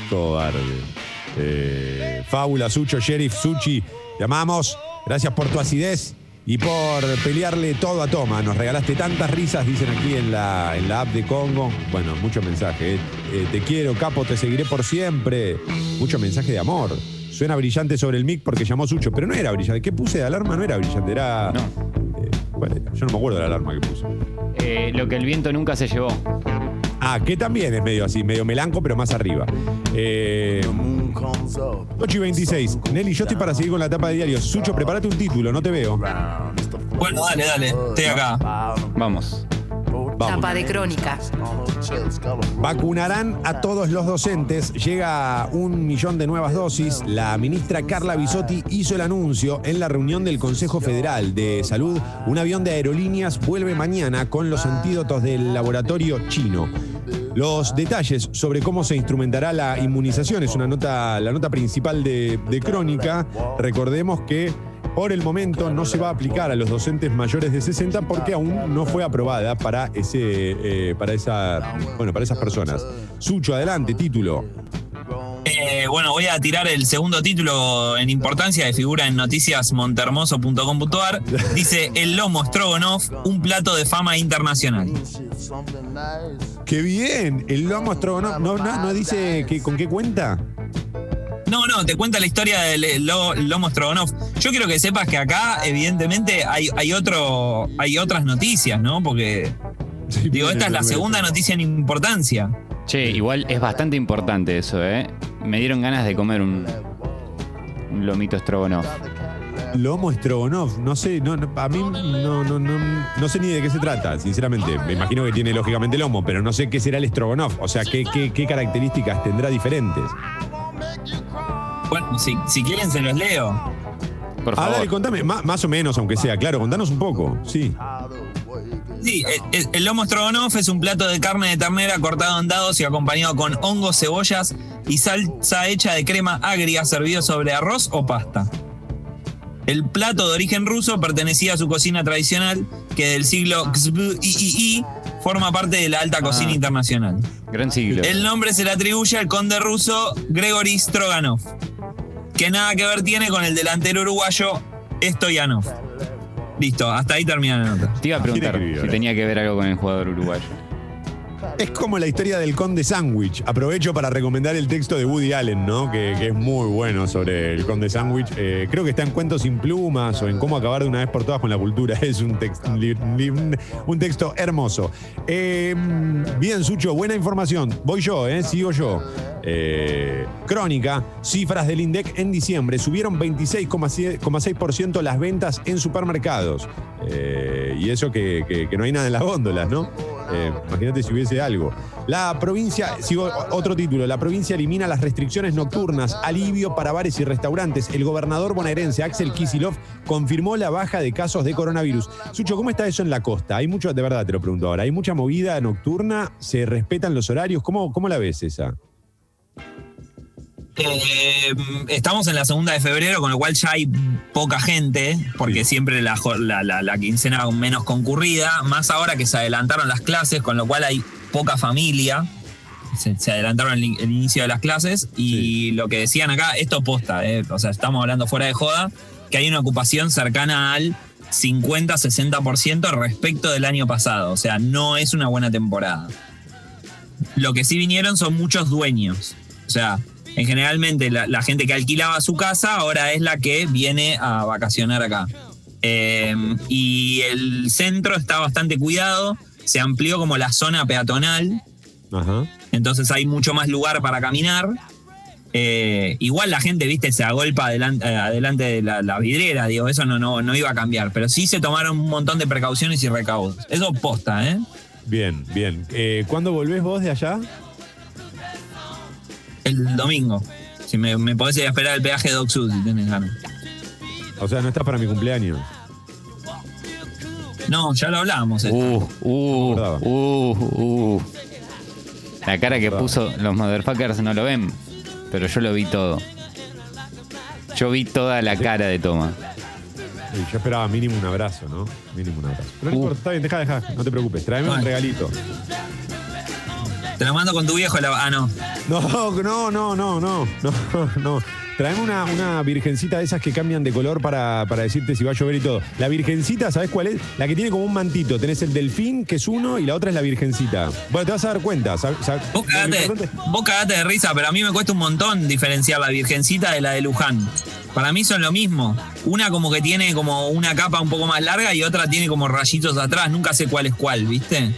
Cobarde. Eh, Fábula, Sucho, Sheriff, Suchi, te amamos. Gracias por tu acidez y por pelearle todo a Toma. Nos regalaste tantas risas, dicen aquí en la, en la app de Congo. Bueno, mucho mensaje. eh. Eh, te quiero, capo, te seguiré por siempre. Mucho mensaje de amor. Suena brillante sobre el mic porque llamó Sucho, pero no era brillante. ¿Qué puse de alarma? No era brillante, era. No. Eh, ¿cuál era? Yo no me acuerdo de la alarma que puse. Eh, lo que el viento nunca se llevó. Ah, que también es medio así, medio melanco, pero más arriba. Eh, 8 y 26. Nelly, yo estoy para seguir con la tapa de diario. Sucho, prepárate un título, no te veo. Bueno, dale, dale. Estoy acá. Vamos. Vamos. Tapa de crónica. Vacunarán a todos los docentes. Llega un millón de nuevas dosis. La ministra Carla Bisotti hizo el anuncio en la reunión del Consejo Federal de Salud. Un avión de aerolíneas vuelve mañana con los antídotos del laboratorio chino. Los detalles sobre cómo se instrumentará la inmunización es una nota, la nota principal de, de Crónica. Recordemos que por el momento no se va a aplicar a los docentes mayores de 60 porque aún no fue aprobada para ese, eh, para esa, bueno, para esas personas. Sucho, adelante, título. Eh, bueno, voy a tirar el segundo título en importancia de figura en noticiasmontermoso.com.ar. Dice El lomo Strogonoff, un plato de fama internacional. ¡Qué bien! El lomo Strogonoff, ¿no, no, no dice que, con qué cuenta? No, no, te cuenta la historia del lo- lomo Strogonoff. Yo quiero que sepas que acá, evidentemente, hay, hay, otro, hay otras noticias, ¿no? Porque, digo, esta es la segunda noticia en importancia. Che, igual es bastante importante eso, ¿eh? Me dieron ganas de comer un, un lomito strogonoff. Lomo Strogonoff, no sé, no, no, a mí no, no, no, no sé ni de qué se trata, sinceramente. Me imagino que tiene lógicamente lomo, pero no sé qué será el Strogonoff. O sea, qué, qué, qué características tendrá diferentes. Bueno, si, si quieren se los leo. Por Ah, favor. dale, contame, ma- más o menos, aunque sea, claro, contanos un poco, sí. Sí, el, el- el lomo stroganoff es un plato de carne de ternera cortado en dados y acompañado con hongos, cebollas y salsa hecha de crema agria servido sobre arroz o pasta. El plato de origen ruso pertenecía a su cocina tradicional que del siglo XVII forma parte de la alta cocina Ah. internacional. Gran siglo. El nombre se le atribuye al conde ruso Gregory Stroganov, que nada que ver tiene con el delantero uruguayo Stoyanov. Listo, hasta ahí termina la nota. Te iba a preguntar ¿Quién escribió, si tenía que ver algo con el jugador uruguayo. Es como la historia del conde Sandwich. Aprovecho para recomendar el texto de Woody Allen, ¿no? Que, es muy bueno sobre el conde Sandwich. Eh, creo que está en Cuentos sin plumas o en Cómo acabar de una vez por todas con la cultura. Es un, texto hermoso. Eh, bien, Sucho, buena información. Voy yo, ¿eh? Sigo yo. Eh, crónica, cifras del INDEC en diciembre. Subieron 26,6% las ventas en supermercados. Y eso que, no hay nada en las góndolas, ¿no? Imagínate si hubiese algo. La provincia, sigo otro título, la provincia elimina las restricciones nocturnas, alivio para bares y restaurantes. El gobernador bonaerense Axel Kisilov confirmó la baja de casos de coronavirus. Sucho, ¿cómo está eso en la costa? Hay mucho, de verdad te lo pregunto ahora, ¿hay mucha movida nocturna? ¿Se respetan los horarios? ¿Cómo, cómo la ves esa? Eh, estamos en la segunda de febrero, con lo cual ya hay poca gente, porque siempre la, la- la- la quincena menos concurrida, más ahora que se adelantaron las clases, con lo cual hay poca familia. se, se adelantaron el, el inicio de las clases y lo que decían acá, esto posta, eh, o sea, estamos hablando fuera de joda, que hay una ocupación cercana al 50-60% respecto del año pasado, o sea, no es una buena temporada. Lo que sí vinieron son muchos dueños, o sea, en generalmente la, la gente que alquilaba su casa ahora es la que viene a vacacionar acá. Eh, y el centro está bastante cuidado, se amplió como la zona peatonal, Ajá. entonces hay mucho más lugar para caminar. Eh, igual la gente, viste, se agolpa adelante, eh, adelante de la, la vidriera, digo, eso no, no, no iba a cambiar, pero sí se tomaron un montón de precauciones y recaudos. Eso posta, ¿eh? Bien, bien. Eh, ¿Cuándo volvés vos de allá? El domingo. Si me, me podés ir a esperar el peaje de Doc Sud, si tenés ganas. O sea, no estás para mi cumpleaños. No, ya lo hablábamos. esto. Uh, uh, uh, uh. La cara que puso los motherfuckers no lo ven, pero yo lo vi todo. Yo vi toda la cara de Toma. Y yo esperaba mínimo un abrazo, ¿no? Mínimo un abrazo. Pero no Uh. importa, está bien, deja, deja, no te preocupes. Tráeme un regalito. Te lo mando con tu viejo. La... Ah, no. No, no, no, no, no, no, no. Traeme una, una virgencita de esas que cambian de color para, para decirte si va a llover y todo. La virgencita, ¿sabes cuál es? La que tiene como un mantito. Tenés el delfín, que es uno, y la otra es la virgencita. Bueno, te vas a dar cuenta. ¿sab- sab- Vos cagate, vos cagate de risa, pero a mí me cuesta un montón diferenciar la virgencita de la de Luján. Para mí son lo mismo. Una como que tiene como una capa un poco más larga y otra tiene como rayitos atrás. Nunca sé cuál es cuál, ¿viste?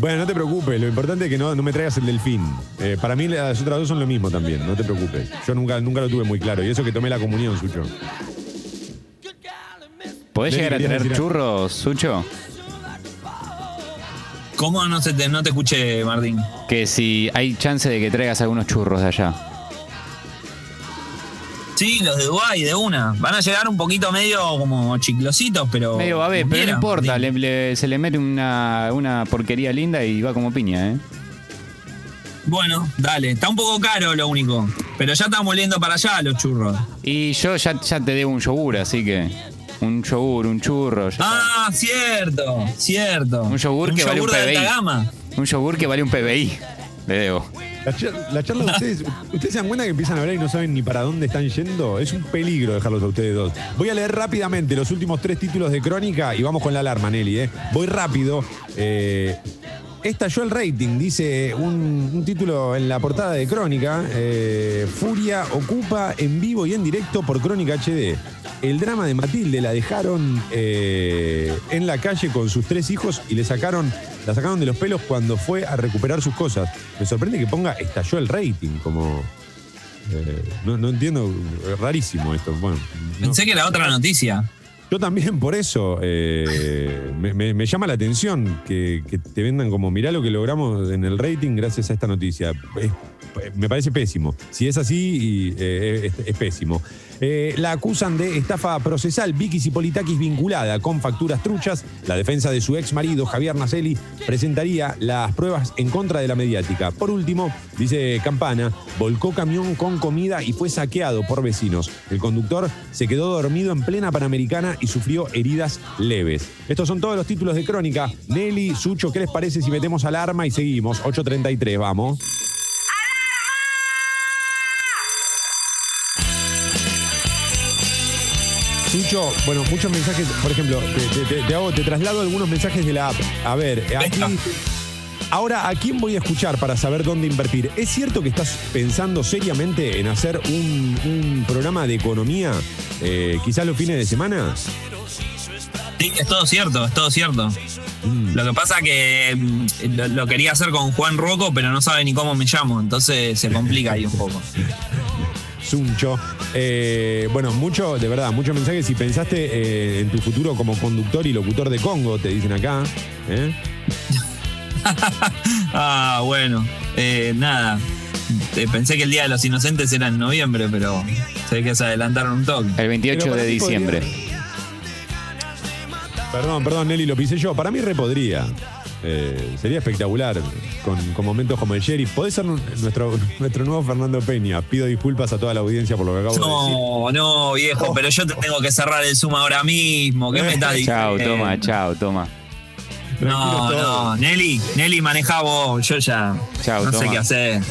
Bueno, no te preocupes. Lo importante es que no, no me traigas el delfín. Eh, para mí las otras dos son lo mismo también. No te preocupes. Yo nunca, nunca lo tuve muy claro. Y eso que tomé la comunión, Sucho. ¿Podés llegar a algo. churros, Sucho? ¿Cómo no, se te, no te escuché, Martín? Que si hay chance de que traigas algunos churros de allá. Sí, los de Dubái, de una. Van a llegar un poquito medio como chiclositos, pero. Medio como pero no importa, Martín. le- le- se le mete una, una porquería linda y va como piña, ¿eh? Bueno, dale. Está un poco caro lo único. Pero ya estamos oliendo para allá los churros. Y yo ya, ya te debo un yogur, así que. Un yogur, un churro. ya. Ah, cierto, cierto. Un yogur que vale un yogur de PBI. alta gama. Un yogur que vale un PBI. Le debo. La, char- la charla de ustedes, ¿ustedes se dan cuenta que empiezan a hablar y no saben ni para dónde están yendo? Es un peligro dejarlos a ustedes dos. Voy a leer rápidamente los últimos tres títulos de Crónica y vamos con la alarma, Nelly. ¿eh? Voy rápido. Eh, estalló el rating, dice un, título en la portada de Crónica. eh, Furia ocupa en vivo y en directo por Crónica HD. El drama de Matilde la dejaron eh, en la calle con sus tres hijos y le sacaron, la sacaron de los pelos cuando fue a recuperar sus cosas. Me sorprende que ponga estalló el rating, como. eh, no, no entiendo, rarísimo esto. Bueno, no. Pensé que era otra noticia. Yo también, por eso, eh, me, llama la atención que, te vendan como, mirá lo que logramos en el rating gracias a esta noticia. Me parece pésimo. Si es así, eh, es pésimo. Eh, la acusan de estafa procesal. Vicky Cipolitakis vinculada con facturas truchas. La defensa de su ex marido, Javier Nacelli, presentaría las pruebas en contra de la mediática. Por último, dice Campana, volcó camión con comida y fue saqueado por vecinos. El conductor se quedó dormido en plena Panamericana y sufrió heridas leves. Estos son todos los títulos de crónica. Nelly, Sucho, ¿qué les parece si metemos alarma y seguimos? 8.33, vamos. Sucho, bueno, muchos mensajes, por ejemplo, te, te- hago- te traslado algunos mensajes de la app. A ver, aquí. Ahora, ¿a quién voy a escuchar para saber dónde invertir? ¿Es cierto que estás pensando seriamente en hacer un, un programa de economía, eh, quizás los fines de semana? Sí, es todo cierto, es todo cierto. Mm. Lo que pasa que mm, lo, lo quería hacer con Juan Rocco, pero no sabe ni cómo me llamo, entonces se complica ahí un poco. Suncho. Eh, bueno, mucho, de verdad, muchos mensajes. Si pensaste eh, en tu futuro como conductor y locutor de Congo, te dicen acá. ¿eh? Ah, bueno, eh, nada. Pensé que el Día de los Inocentes era en noviembre, pero ve que se adelantaron un toque. El 28 Pero para de diciembre. Perdón, perdón, Nelly, lo pisé yo. Para mí repodría. Eh, sería espectacular con, con momentos como el sheriff. Podés ser nuestro, nuestro nuevo Fernando Peña. Pido disculpas a toda la audiencia por lo que acabo de decir. No, no, viejo, pero yo te tengo que cerrar el Zoom ahora mismo. ¿Qué me estás diciendo? Chao, toma, chao, toma. No, no, Nelly, Nelly maneja vos, yo ya Chau, no sé qué hacer.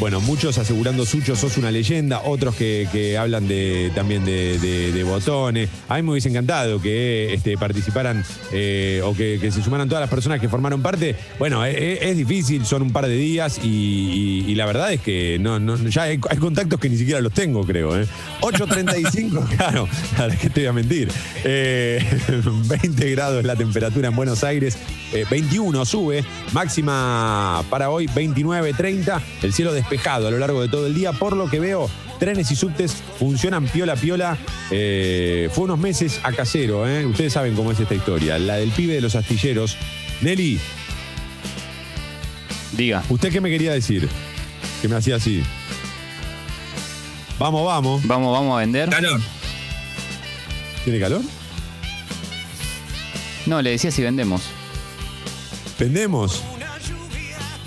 Bueno, muchos asegurando Sucho, sos una leyenda, otros que, que hablan de, también de, de- de botones. A mí me hubiese encantado que este, participaran eh, o que, que se sumaran todas las personas que formaron parte. Bueno, e- e- es, difícil, son un par de días y, y- y la verdad es que no, no- ya hay, hay contactos que ni siquiera los tengo, creo. ¿eh? 8.35, claro, es que te voy a mentir. Eh, 20 grados la temperatura en Buenos Aires, eh, 21 sube, máxima para hoy 29, 30, el cielo despejado a lo largo de todo el día, por lo que veo, trenes y subtes funcionan piola piola. Eh, fue unos meses a casero, ¿eh? ustedes saben cómo es esta historia, la del pibe de los astilleros. Nelly, Diga. ¿usted qué me quería decir? Que me hacía así. Vamos, vamos. Vamos, vamos a vender. Calor. ¿Tiene calor? No, le decía si vendemos. Vendemos.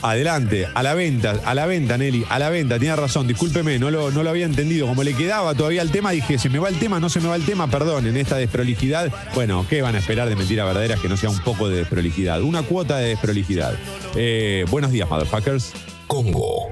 Adelante, a la venta, a la venta, Nelly, a la venta, tiene razón, discúlpeme, no lo, no lo había entendido. Como le quedaba todavía el tema, dije, se me va el tema, no se me va el tema, perdón, en esta desprolijidad. Bueno, ¿qué van a esperar de mentiras verdaderas que no sea un poco de desprolijidad? Una cuota de desprolijidad. Eh, buenos días, motherfuckers. Congo.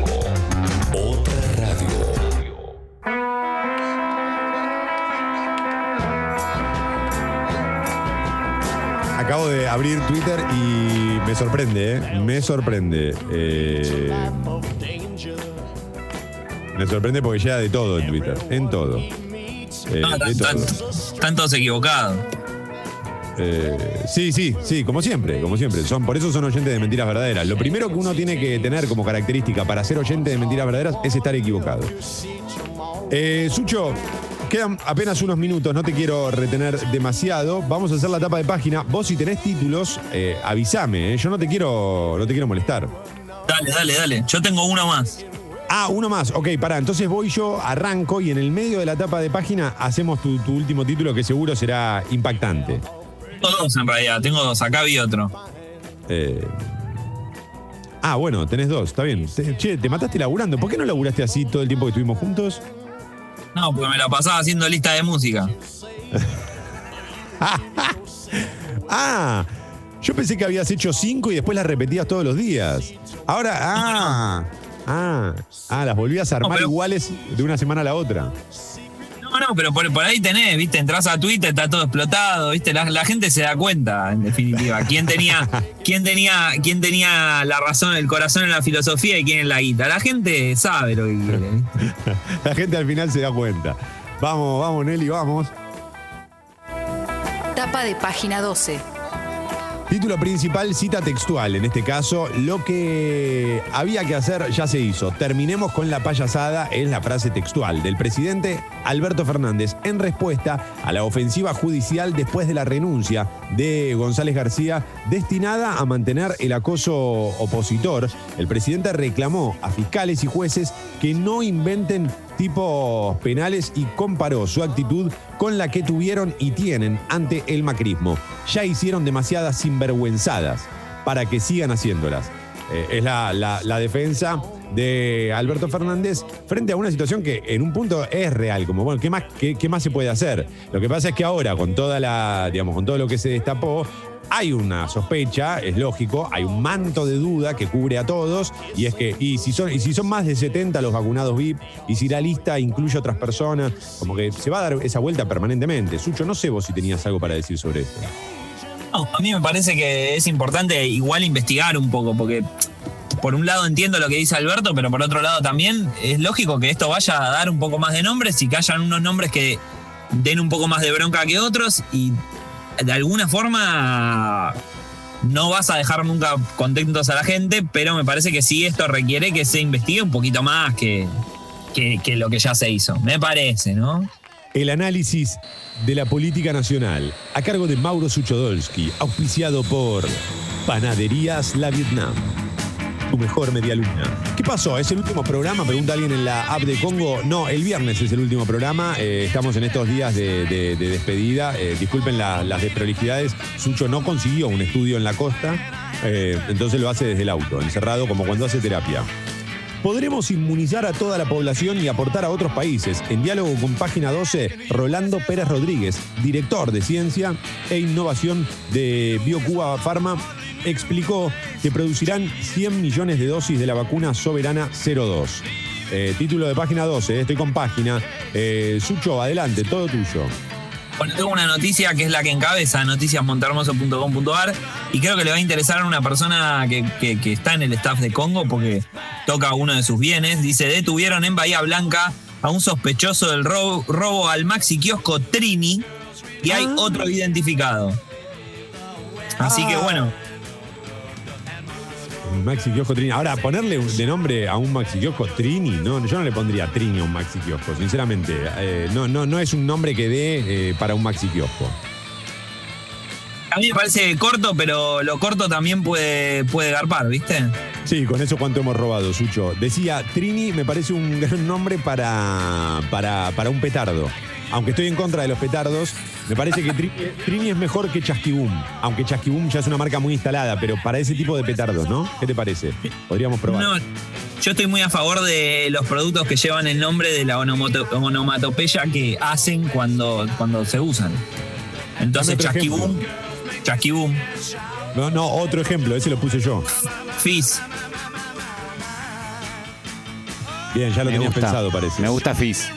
Acabo de abrir Twitter y me sorprende, ¿eh? Me sorprende. Eh, me sorprende porque llega de todo en Twitter, en todo. Eh, No, de todo. tan- están todos equivocados. Eh, sí, sí, sí, como siempre, como siempre. Son, por eso son oyentes de mentiras verdaderas. Lo primero que uno tiene que tener como característica para ser oyente de mentiras verdaderas es estar equivocado. Eh, Sucho, quedan apenas unos minutos, no te quiero retener demasiado. Vamos a hacer la tapa de página. Vos si tenés títulos, eh, avísame, eh. yo no te quiero, no te quiero molestar. Dale, dale, dale. Yo tengo uno más. Ah, uno más. Ok, pará. Entonces voy yo, arranco y en el medio de la tapa de página hacemos tu, tu último título que seguro será impactante. Tengo dos en realidad, tengo dos. Acá vi otro. Eh, Ah, bueno, tenés dos, está bien. Che, te mataste laburando. ¿Por qué no laburaste así todo el tiempo que estuvimos juntos? No, porque me la pasaba haciendo lista de música. Ah, yo pensé que habías hecho cinco y después las repetías todos los días. Ahora, ah, ah, ah, las volvías a armar pero- iguales de una semana a la otra. No, no, pero por, por ahí tenés, viste, entras a Twitter, está todo explotado, viste, la, la gente se da cuenta, en definitiva. ¿Quién tenía, quién tenía, quién tenía la razón, el corazón en la filosofía y quién en la guita? La gente sabe lo que quiere. ¿viste? La gente al final se da cuenta. Vamos, vamos, Nelly, vamos. Tapa de página 12. Título principal, cita textual. En este caso, lo que había que hacer ya se hizo. Terminemos con la payasada, es la frase textual del presidente Alberto Fernández en respuesta a la ofensiva judicial después de la renuncia de González García destinada a mantener el acoso opositor. El presidente reclamó a fiscales y jueces que no inventen tipos penales y comparó su actitud con la que tuvieron y tienen ante el macrismo. Ya hicieron demasiadas sinvergüenzadas para que sigan haciéndolas. Eh, es la, defensa de Alberto Fernández frente a una situación que en un punto es real, como bueno, ¿qué más, qué más se puede hacer? Lo que pasa es que ahora, con toda la, digamos, con todo lo que se destapó, hay una sospecha, es lógico, hay un manto de duda que cubre a todos, y es que, y si son, y si son más de 70 los vacunados VIP, y si la lista incluye otras personas, como que se va a dar esa vuelta permanentemente. Sucho, no sé vos si tenías algo para decir sobre esto. No, a mí me parece que es importante igual investigar un poco, porque por un lado entiendo lo que dice Alberto, pero por otro lado también es lógico que esto vaya a dar un poco más de nombres y que hayan unos nombres que den un poco más de bronca que otros y de alguna forma no vas a dejar nunca contentos a la gente, pero me parece que sí esto requiere que se investigue un poquito más que, que, lo que ya se hizo. Me parece, ¿no? El análisis de la política nacional, a cargo de Mauro Suchodolski, auspiciado por Panaderías La Vietnam. Tu mejor media luna. ¿Qué pasó? ¿Es el último programa? Pregunta alguien en la app de Congo. No, el viernes es el último programa. Eh, estamos en estos días de, de- de despedida. Eh, disculpen la- las desprolijidades. Sucho no consiguió un estudio en la costa, eh, entonces lo hace desde el auto, encerrado como cuando hace terapia. Podremos inmunizar a toda la población y aportar a otros países. En diálogo con Página 12, Rolando Pérez Rodríguez, director de Ciencia e Innovación de BioCuba Pharma, explicó que producirán 100 millones de dosis de la vacuna Soberana 02. Eh, título de Página 12, estoy con Página. Eh, Sucho, adelante, todo tuyo. Bueno, tengo una noticia que es la que encabeza noticiasmontermoso.com.ar y creo que le va a interesar a una persona que, que- que está en el staff de Congo porque toca uno de sus bienes. Dice, detuvieron en Bahía Blanca a un sospechoso del robo, robo al maxi kiosco Trini y hay otro identificado. Así que bueno, Maxi Kiosco Trini. Ahora, ponerle de nombre a un Maxi Kiosco Trini, no, yo no le pondría Trini a un Maxi Kiosco, sinceramente. Eh, no, no, no es un nombre que dé eh, para un Maxi Kiosco. a mí me parece corto, pero lo corto también puede, puede garpar, ¿viste? Sí, con eso cuánto hemos robado, Sucho. Decía, Trini me parece un gran nombre para, para, para un petardo. Aunque estoy en contra de los petardos, me parece que Trini, Trini es mejor que Chasquibum. Aunque Chasquibum ya es una marca muy instalada, pero para ese tipo de petardos, ¿no? ¿Qué te parece? Podríamos probar. No, yo estoy muy a favor de los productos que llevan el nombre de la onomato- onomatopeya que hacen cuando, cuando se usan. Entonces, chasquibum, chasquibum, No, no, otro ejemplo, ese lo puse yo. fizz. Bien, ya lo Me tenías gusta. pensado, parece. Me gusta Fizz.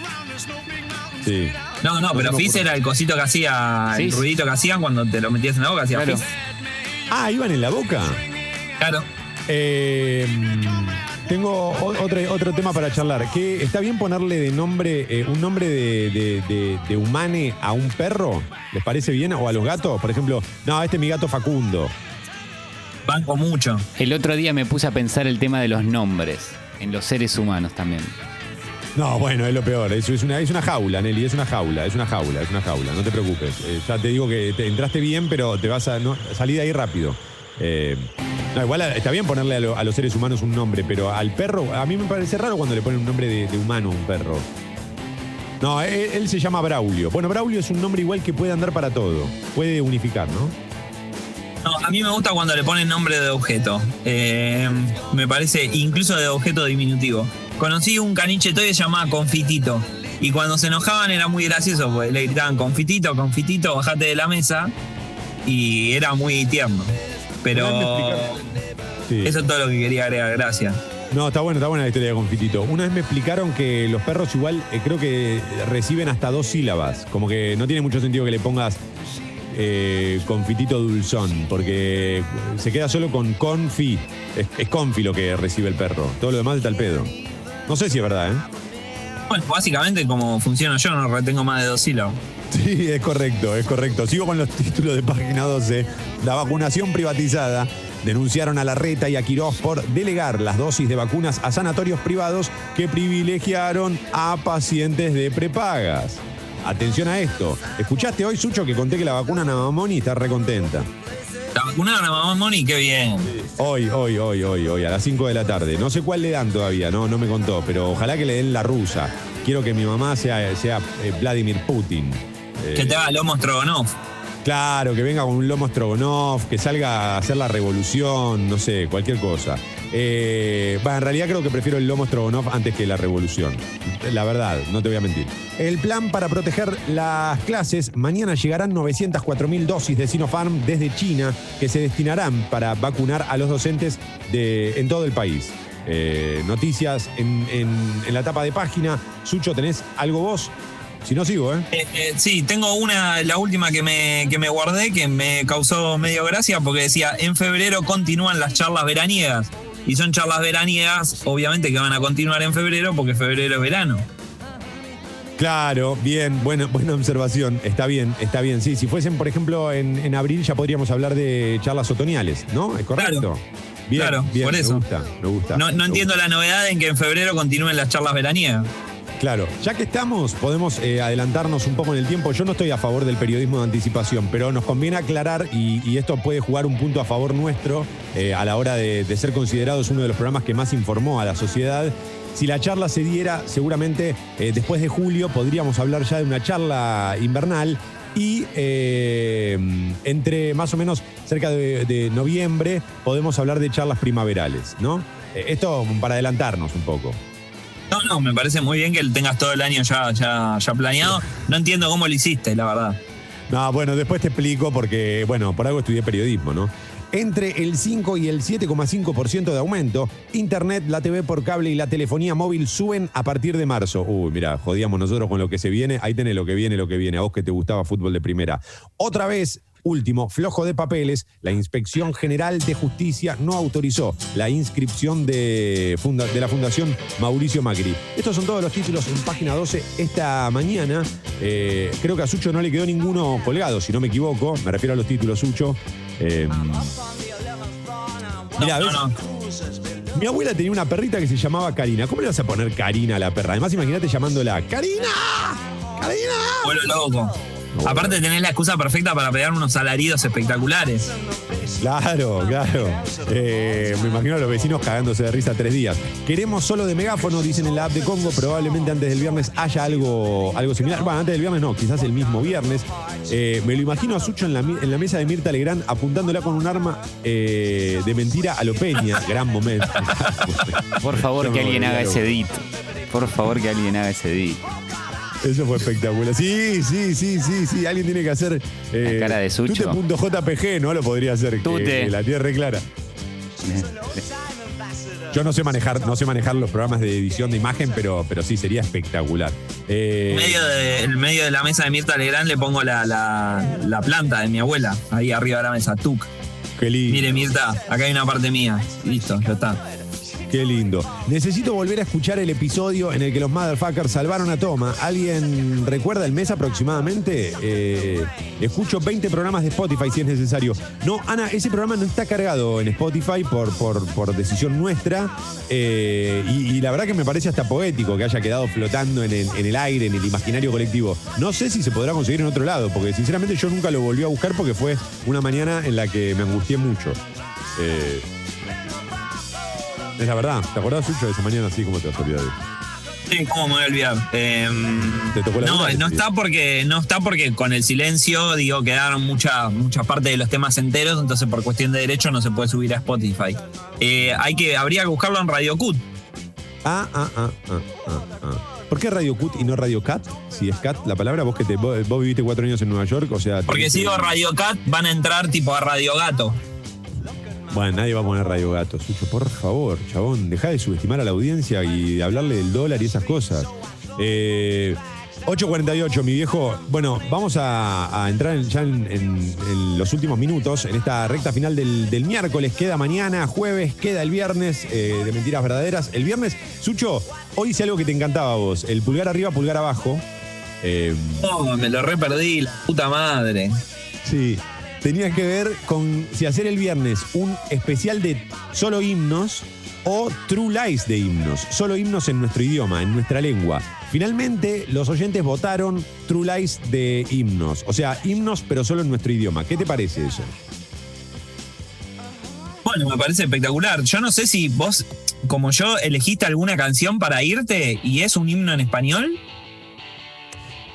Sí. No, no, pero fizz era el cosito que hacía, el ruidito que hacían cuando te lo metías en la boca, hacía Claro. fizz. Ah, iban en la boca. Claro. Eh, tengo otro, otro tema para charlar. Que ¿Está bien ponerle de nombre, eh, un nombre de, de- de- de humane a un perro? ¿Les parece bien? ¿O a los gatos? Por ejemplo, no, este es mi gato Facundo. Banco mucho. El otro día me puse a pensar el tema de los nombres en los seres humanos también. No, bueno, es lo peor. Eso es una, es una jaula, Nelly, es una jaula, es una jaula, es una jaula. No te preocupes. Eh, ya te digo que te entraste bien, pero te vas a no, salí de ahí rápido. Eh, no, igual a- está bien ponerle a, lo- a los seres humanos un nombre, pero al perro, a mí me parece raro cuando le ponen un nombre de, humano a un perro. No, él, él se llama Braulio. Bueno, Braulio es un nombre igual que puede andar para todo. Puede unificar, ¿no? No, a mí me gusta cuando le ponen nombre de objeto. Eh, me parece, incluso de objeto diminutivo. Conocí un caniche toy que se llamaba Confitito. Y cuando se enojaban era muy gracioso, porque le gritaban Confitito, Confitito, bajate de la mesa. Y era muy tierno. Pero Sí. eso es todo lo que quería agregar, gracias. No, está bueno, está buena la historia de Confitito. Una vez me explicaron que los perros igual eh, creo que reciben hasta dos sílabas. Como que no tiene mucho sentido que le pongas eh, Confitito Dulzón, porque se queda solo con confi. Es, es confi lo que recibe el perro. Todo lo demás está al pedo. No sé si es verdad, ¿eh? Bueno, básicamente como funciona yo, no retengo más de dos sílabas. Sí, es correcto, es correcto. Sigo con los títulos de página 12. La vacunación privatizada. Denunciaron a Larreta y a Quirós por delegar las dosis de vacunas a sanatorios privados que privilegiaron a pacientes de prepagas. Atención a esto. ¿Escuchaste hoy, Sucho, que conté que la vacuna Namamoni está recontenta? La vacunaron a mamá Moni, qué bien. Hoy, hoy, hoy, hoy, hoy, a las 5 de la tarde. No sé cuál le dan todavía, no, no me contó, pero ojalá que le den la rusa. Quiero que mi mamá sea, sea eh, Vladimir Putin. Eh, Que te haga lomo Strogonoff. Claro, que venga con un lomo Strogonoff, que salga a hacer la revolución, no sé, cualquier cosa. Eh, en realidad creo que prefiero el lomo Strogonoff antes que la revolución. La verdad, no te voy a mentir. El plan para proteger las clases, mañana llegarán 904.000 dosis de Sinopharm desde China que se destinarán para vacunar a los docentes de, en todo el país. Eh, noticias en la tapa de página. Sucho, ¿tenés algo vos? Si no, sigo, ¿eh? Eh, eh, sí, tengo una, la última que me, que me guardé, que me causó medio gracia, porque decía, en febrero continúan las charlas veraniegas. Y son charlas veraniegas, obviamente que van a continuar en febrero, porque febrero es verano. Claro, bien, buena, buena observación. Está bien, está bien. Sí, si fuesen, por ejemplo, en, en abril ya podríamos hablar de charlas otoñales, ¿no? ¿Es correcto? Claro. Bien, Claro, bien, por eso. Me gusta, me gusta. No, no Me entiendo la novedad en que en febrero continúen las charlas veraniegas. Claro, ya que estamos, podemos eh, adelantarnos un poco en el tiempo. Yo no estoy a favor del periodismo de anticipación, pero nos conviene aclarar, y, esto puede jugar un punto a favor nuestro eh, a la hora de, ser considerados uno de los programas que más informó a la sociedad. Si la charla se diera, seguramente eh, después de julio podríamos hablar ya de una charla invernal y entre más o menos cerca de, de noviembre podemos hablar de charlas primaverales, ¿no? Esto para adelantarnos un poco. No, no, me parece muy bien que tengas todo el año ya, ya, ya planeado. No entiendo cómo lo hiciste, la verdad. No, bueno, después te explico porque, bueno, por algo estudié periodismo, ¿no? Entre el 5 y el 7,5% de aumento, Internet, la TV por cable y la telefonía móvil suben a partir de marzo. Uy, mira, jodíamos nosotros con lo que se viene. Ahí tenés lo que viene, lo que viene. A vos que te gustaba fútbol de primera. Otra vez, último, flojo de papeles, la Inspección General de Justicia no autorizó la inscripción de, funda- de la Fundación Mauricio Macri. Estos son todos los títulos en página 12 esta mañana. Eh, creo que a Sucho no le quedó ninguno colgado, si no me equivoco. Me refiero a los títulos, Sucho. Eh, Mirá, ¿ves? Mi abuela tenía una perrita que se llamaba Karina. ¿Cómo le vas a poner Karina a la perra? Además, imagínate llamándola Karina. Karina. Vuelo loco. Aparte tenés la excusa perfecta para pegar unos alaridos espectaculares. Claro, claro. Eh, me imagino a los vecinos cagándose de risa tres días. Queremos solo de megáfono, dicen en la app de Congo. Probablemente antes del viernes haya algo, algo similar. Bueno, antes del viernes no, quizás el mismo viernes. Eh, me lo imagino a Sucho en la, mi- en la mesa de Mirta Legrand apuntándola con un arma eh, de mentira a lo Peña. Gran momento. Por favor, que alguien haga ese edit. Por favor, que alguien haga ese edit. Eso fue espectacular. Sí, sí, sí, sí, sí. Alguien tiene que hacer. Eh, La cara de Sucho. Tute.jpg, ¿no? Lo podría hacer. que- Tute. que la tierra es clara. Yo no sé manejar, no sé manejar los programas de edición de imagen, pero, pero sí sería espectacular. Eh, En medio de, en medio de la mesa de Mirta Legrand le pongo la, la, la planta de mi abuela, ahí arriba de la mesa, tuc. qué lindo. Mire, Mirta, acá hay una parte mía. Listo, ya está. Qué lindo. Necesito volver a escuchar el episodio en el que los motherfuckers salvaron a Toma. ¿Alguien recuerda el mes aproximadamente? Eh, escucho 20 programas de Spotify si es necesario. No, Ana, ese programa no está cargado en Spotify por, por, decisión nuestra. Eh, y, la verdad que me parece hasta poético que haya quedado flotando en el, en el aire, en el imaginario colectivo. No sé si se podrá conseguir en otro lado, porque sinceramente yo nunca lo volví a buscar porque fue una mañana en la que me angustié mucho. Eh, es la verdad. ¿Te acordás, Sucho, de esa mañana así como te vas a olvidar de eso? Sí, ¿cómo me voy a olvidar? Eh, ¿Te tocó la no, no está porque no está porque con el silencio digo quedaron mucha mucha parte de los temas enteros, entonces por cuestión de derecho no se puede subir a Spotify. Eh, hay que habría que buscarlo en Radio Cut. Ah, ah, ah, ah, ah, ah. ¿Por qué Radio Cut y no Radio Cat? Si es Cat la palabra, vos que te, vos, viviste cuatro años en Nueva York, o sea. Porque si digo Radio Cat van a entrar tipo a Radio Gato. Bueno, nadie va a poner Radio Gato. Sucho, por favor, chabón, deja de subestimar a la audiencia y de hablarle del dólar y esas cosas. Eh, 8.48, mi viejo. Bueno, vamos a, a entrar en- ya en, en- en los últimos minutos, en esta recta final del, del miércoles. Queda mañana, jueves, queda el viernes eh, de Mentiras Verdaderas. El viernes, Sucho, hoy hice algo que te encantaba a vos. El pulgar arriba, pulgar abajo. Eh, Oh, me lo re perdí, la puta madre. Sí, tenía que ver con si hacer el viernes un especial de solo himnos o True Lies de himnos, solo himnos en nuestro idioma, en nuestra lengua. Finalmente, los oyentes votaron True Lies de himnos, o sea, himnos pero solo en nuestro idioma. ¿Qué te parece eso? Bueno, me parece espectacular. Yo no sé si vos, como yo, elegiste alguna canción para irte y es un himno en español.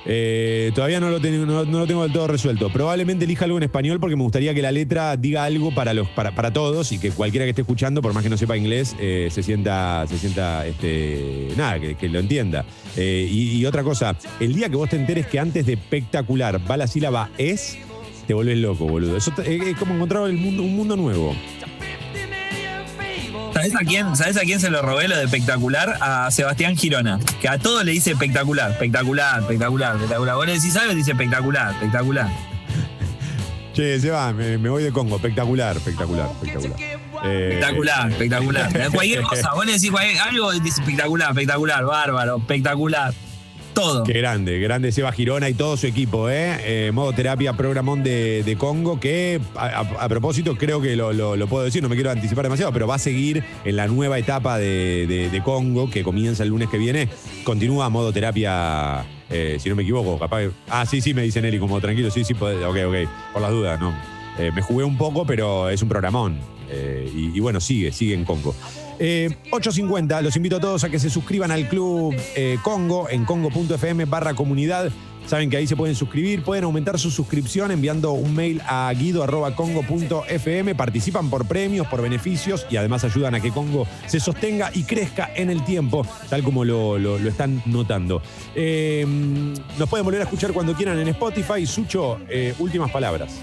Eh, todavía no lo, tengo, no, lo tengo del todo resuelto. Probablemente elija algo en español porque me gustaría que la letra diga algo para, los, para, para todos y que cualquiera que esté escuchando, por más que no sepa inglés, eh, se sienta, se sienta este, nada, que, lo entienda. Eh, y, otra cosa, el día que vos te enteres que antes de espectacular va la sílaba es, te volvés loco, boludo. Eso es, como encontrar un mundo nuevo. ¿Sabés a quién, ¿Sabés a quién se lo robé lo de espectacular? A Sebastián Girona, que a todo le dice espectacular, espectacular, espectacular, espectacular. Vos le decís algo y dice espectacular, espectacular. Che, se va, me, me voy de Congo. Espectacular, espectacular, espectacular. Eh, Espectacular, espectacular. Cualquier cosa, vos le decís algo y dice espectacular, espectacular, bárbaro, espectacular. Qué grande, grande Seba Girona y todo su equipo, ¿eh? Eh, modo terapia, programón de, Congo, que a, propósito creo que lo, puedo decir, no me quiero anticipar demasiado, pero va a seguir en la nueva etapa de, Congo, que comienza el lunes que viene. Continúa modo terapia, eh, si no me equivoco, capaz. Ah, sí, sí, me dice Nelly, como tranquilo, sí, sí, ok, ok, por las dudas, no. Eh, me jugué un poco, pero es un programón. Y, y bueno, sigue, sigue en Congo. Eh, 8.50, los invito a todos a que se suscriban al club eh, Congo en congo.fm barra comunidad. Saben que ahí se pueden suscribir, pueden aumentar su suscripción enviando un mail a guido.congo.fm. Participan por premios, por beneficios y además ayudan a que Congo se sostenga y crezca en el tiempo, tal como lo, lo- están notando. Eh, nos pueden volver a escuchar cuando quieran en Spotify. Sucho, eh, últimas palabras.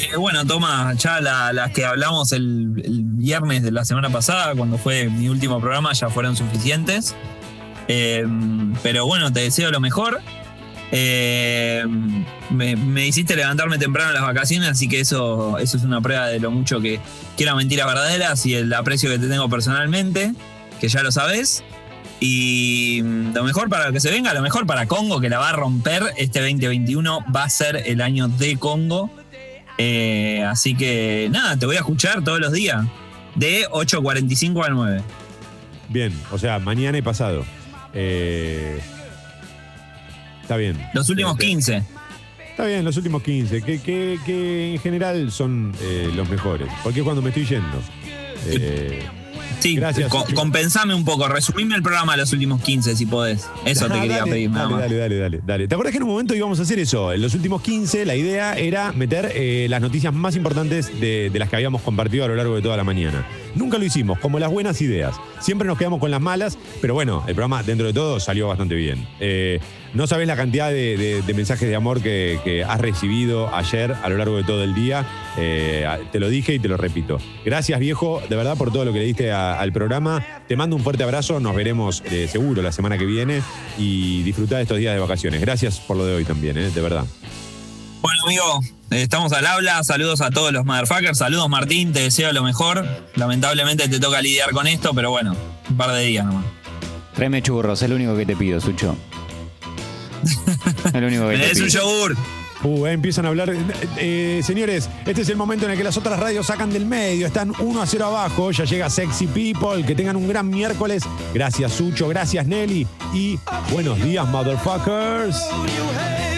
Eh, bueno, toma, ya la- las que hablamos el, viernes de la semana pasada, cuando fue mi último programa, ya fueron suficientes. Eh, pero bueno, te deseo lo mejor. Eh, me, hiciste levantarme temprano en las vacaciones, así que eso, eso es una prueba de lo mucho que quiero mentiras verdaderas y el aprecio que te tengo personalmente, que ya lo sabes. Y lo mejor para lo que se venga, lo mejor para Congo, que la va a romper. Este 2021 va a ser el año de Congo. Eh, así que nada, te voy a escuchar todos los días, de 8.45 a 9. Bien, o sea, mañana y pasado. Eh, está bien. Los últimos Este, 15. Está bien, los últimos 15, que, que- que en general son eh, los mejores. Porque es cuando me estoy yendo. Sí, Gracias, co- compensame un poco, resumime el programa a los últimos 15 si podés. Eso te Ah, quería dale, pedir nada dale, más. Dale, dale, dale, dale. ¿Te acuerdas que en un momento íbamos a hacer eso? En los últimos 15, la idea era meter eh, las noticias más importantes de, de las que habíamos compartido a lo largo de toda la mañana. Nunca lo hicimos, como las buenas ideas. Siempre nos quedamos con las malas, pero bueno, el programa dentro de todo salió bastante bien. Eh, no sabes la cantidad de, mensajes de amor que, has recibido ayer a lo largo de todo el día. Eh, te lo dije y te lo repito. Gracias, viejo, de verdad, por todo lo que le diste al programa. Te mando un fuerte abrazo. Nos veremos eh, seguro la semana que viene y disfrutar de estos días de vacaciones. Gracias por lo de hoy también, de verdad. Bueno, amigo, estamos al habla. Saludos a todos los motherfuckers. Saludos, Martín. Te deseo lo mejor. Lamentablemente te toca lidiar con esto, pero bueno, un par de días nomás. Tráeme churros, es lo único que te pido, Sucho. es lo único que Me te des pido. un yogur. Uh, eh, empiezan a hablar. Eh, eh, señores, este es el momento en el que las otras radios sacan del medio. Están 1 a 0 abajo. Ya llega Sexy People. Que tengan un gran miércoles. Gracias, Sucho. Gracias, Nelly. Y buenos días, motherfuckers. you hate